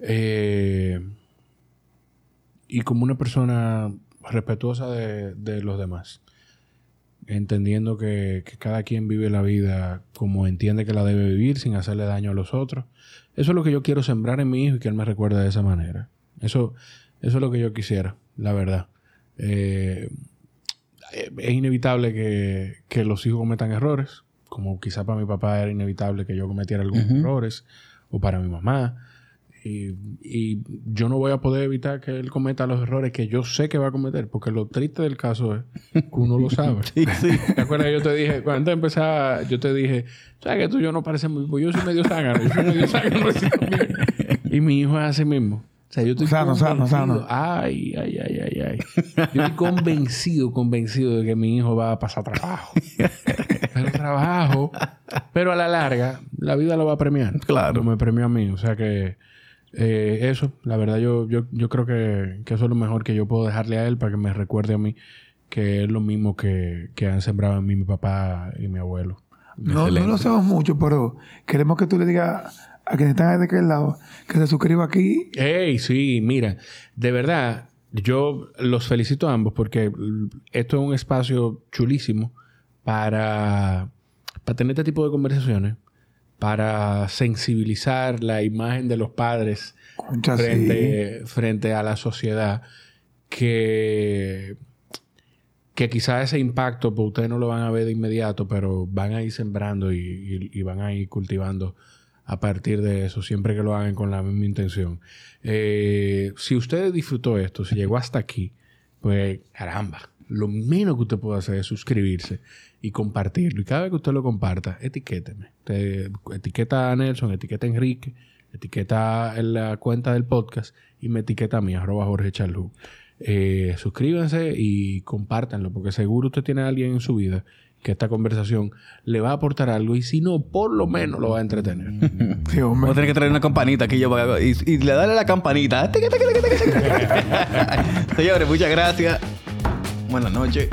eh, y como una persona respetuosa de, de los demás. Entendiendo que, que cada quien vive la vida como entiende que la debe vivir, sin hacerle daño a los otros. Eso es lo que yo quiero sembrar en mi hijo y que él me recuerde de esa manera. Eso, eso es lo que yo quisiera, la verdad. Eh, es inevitable que, que los hijos cometan errores, como quizá para mi papá era inevitable que yo cometiera algunos errores, o para mi mamá. Y, y yo no voy a poder evitar que él cometa los errores que yo sé que va a cometer, porque lo triste del caso es que uno lo sabe. Sí, sí. ¿Te acuerdas que yo te dije, cuando empezar, yo te dije, ¿sabes que tú y yo no parecemos? Pues yo soy medio zángano, yo soy medio zángano. y mi hijo es así mismo. O sea, yo estoy Sano, sano. Ay, ay, ay, ay, ay. Yo estoy convencido, convencido de que mi hijo va a pasar trabajo. Pero trabajo. Pero a la larga, la vida lo va a premiar. Claro. Como me premió a mí. O sea que eh, eso, la verdad, yo, yo, yo creo que, que eso es lo mejor que yo puedo dejarle a él para que me recuerde a mí que es lo mismo que, que han sembrado en mí mi papá y mi abuelo. No, no lo sabemos mucho, pero queremos que tú le digas a quienes están de aquel lado que se suscriba aquí. Ey, sí, mira, de verdad, yo los felicito a ambos porque esto es un espacio chulísimo para, para tener este tipo de conversaciones, para sensibilizar la imagen de los padres Concha, sí. frente, frente a la sociedad que, que quizás ese impacto pues ustedes no lo van a ver de inmediato, pero van a ir sembrando y, y- y van a ir cultivando a partir de eso, siempre que lo hagan con la misma intención. Eh, si usted disfrutó esto, si llegó hasta aquí, pues caramba, lo menos que usted puede hacer es suscribirse y compartirlo. Y cada vez que usted lo comparta, etiquéteme. Usted etiqueta a Nelson, etiqueta a Enrique, etiqueta en la cuenta del podcast y me etiqueta a mí, arroba Jorge Chalú. Eh, suscríbanse y compártanlo, porque seguro usted tiene a alguien en su vida que esta conversación le va a aportar algo y si no, por lo menos lo va a entretener. Sí, hombre. Voy a tener que traer una campanita aquí yo para- y, y le darle la campanita. Señores, muchas gracias. Buenas noches.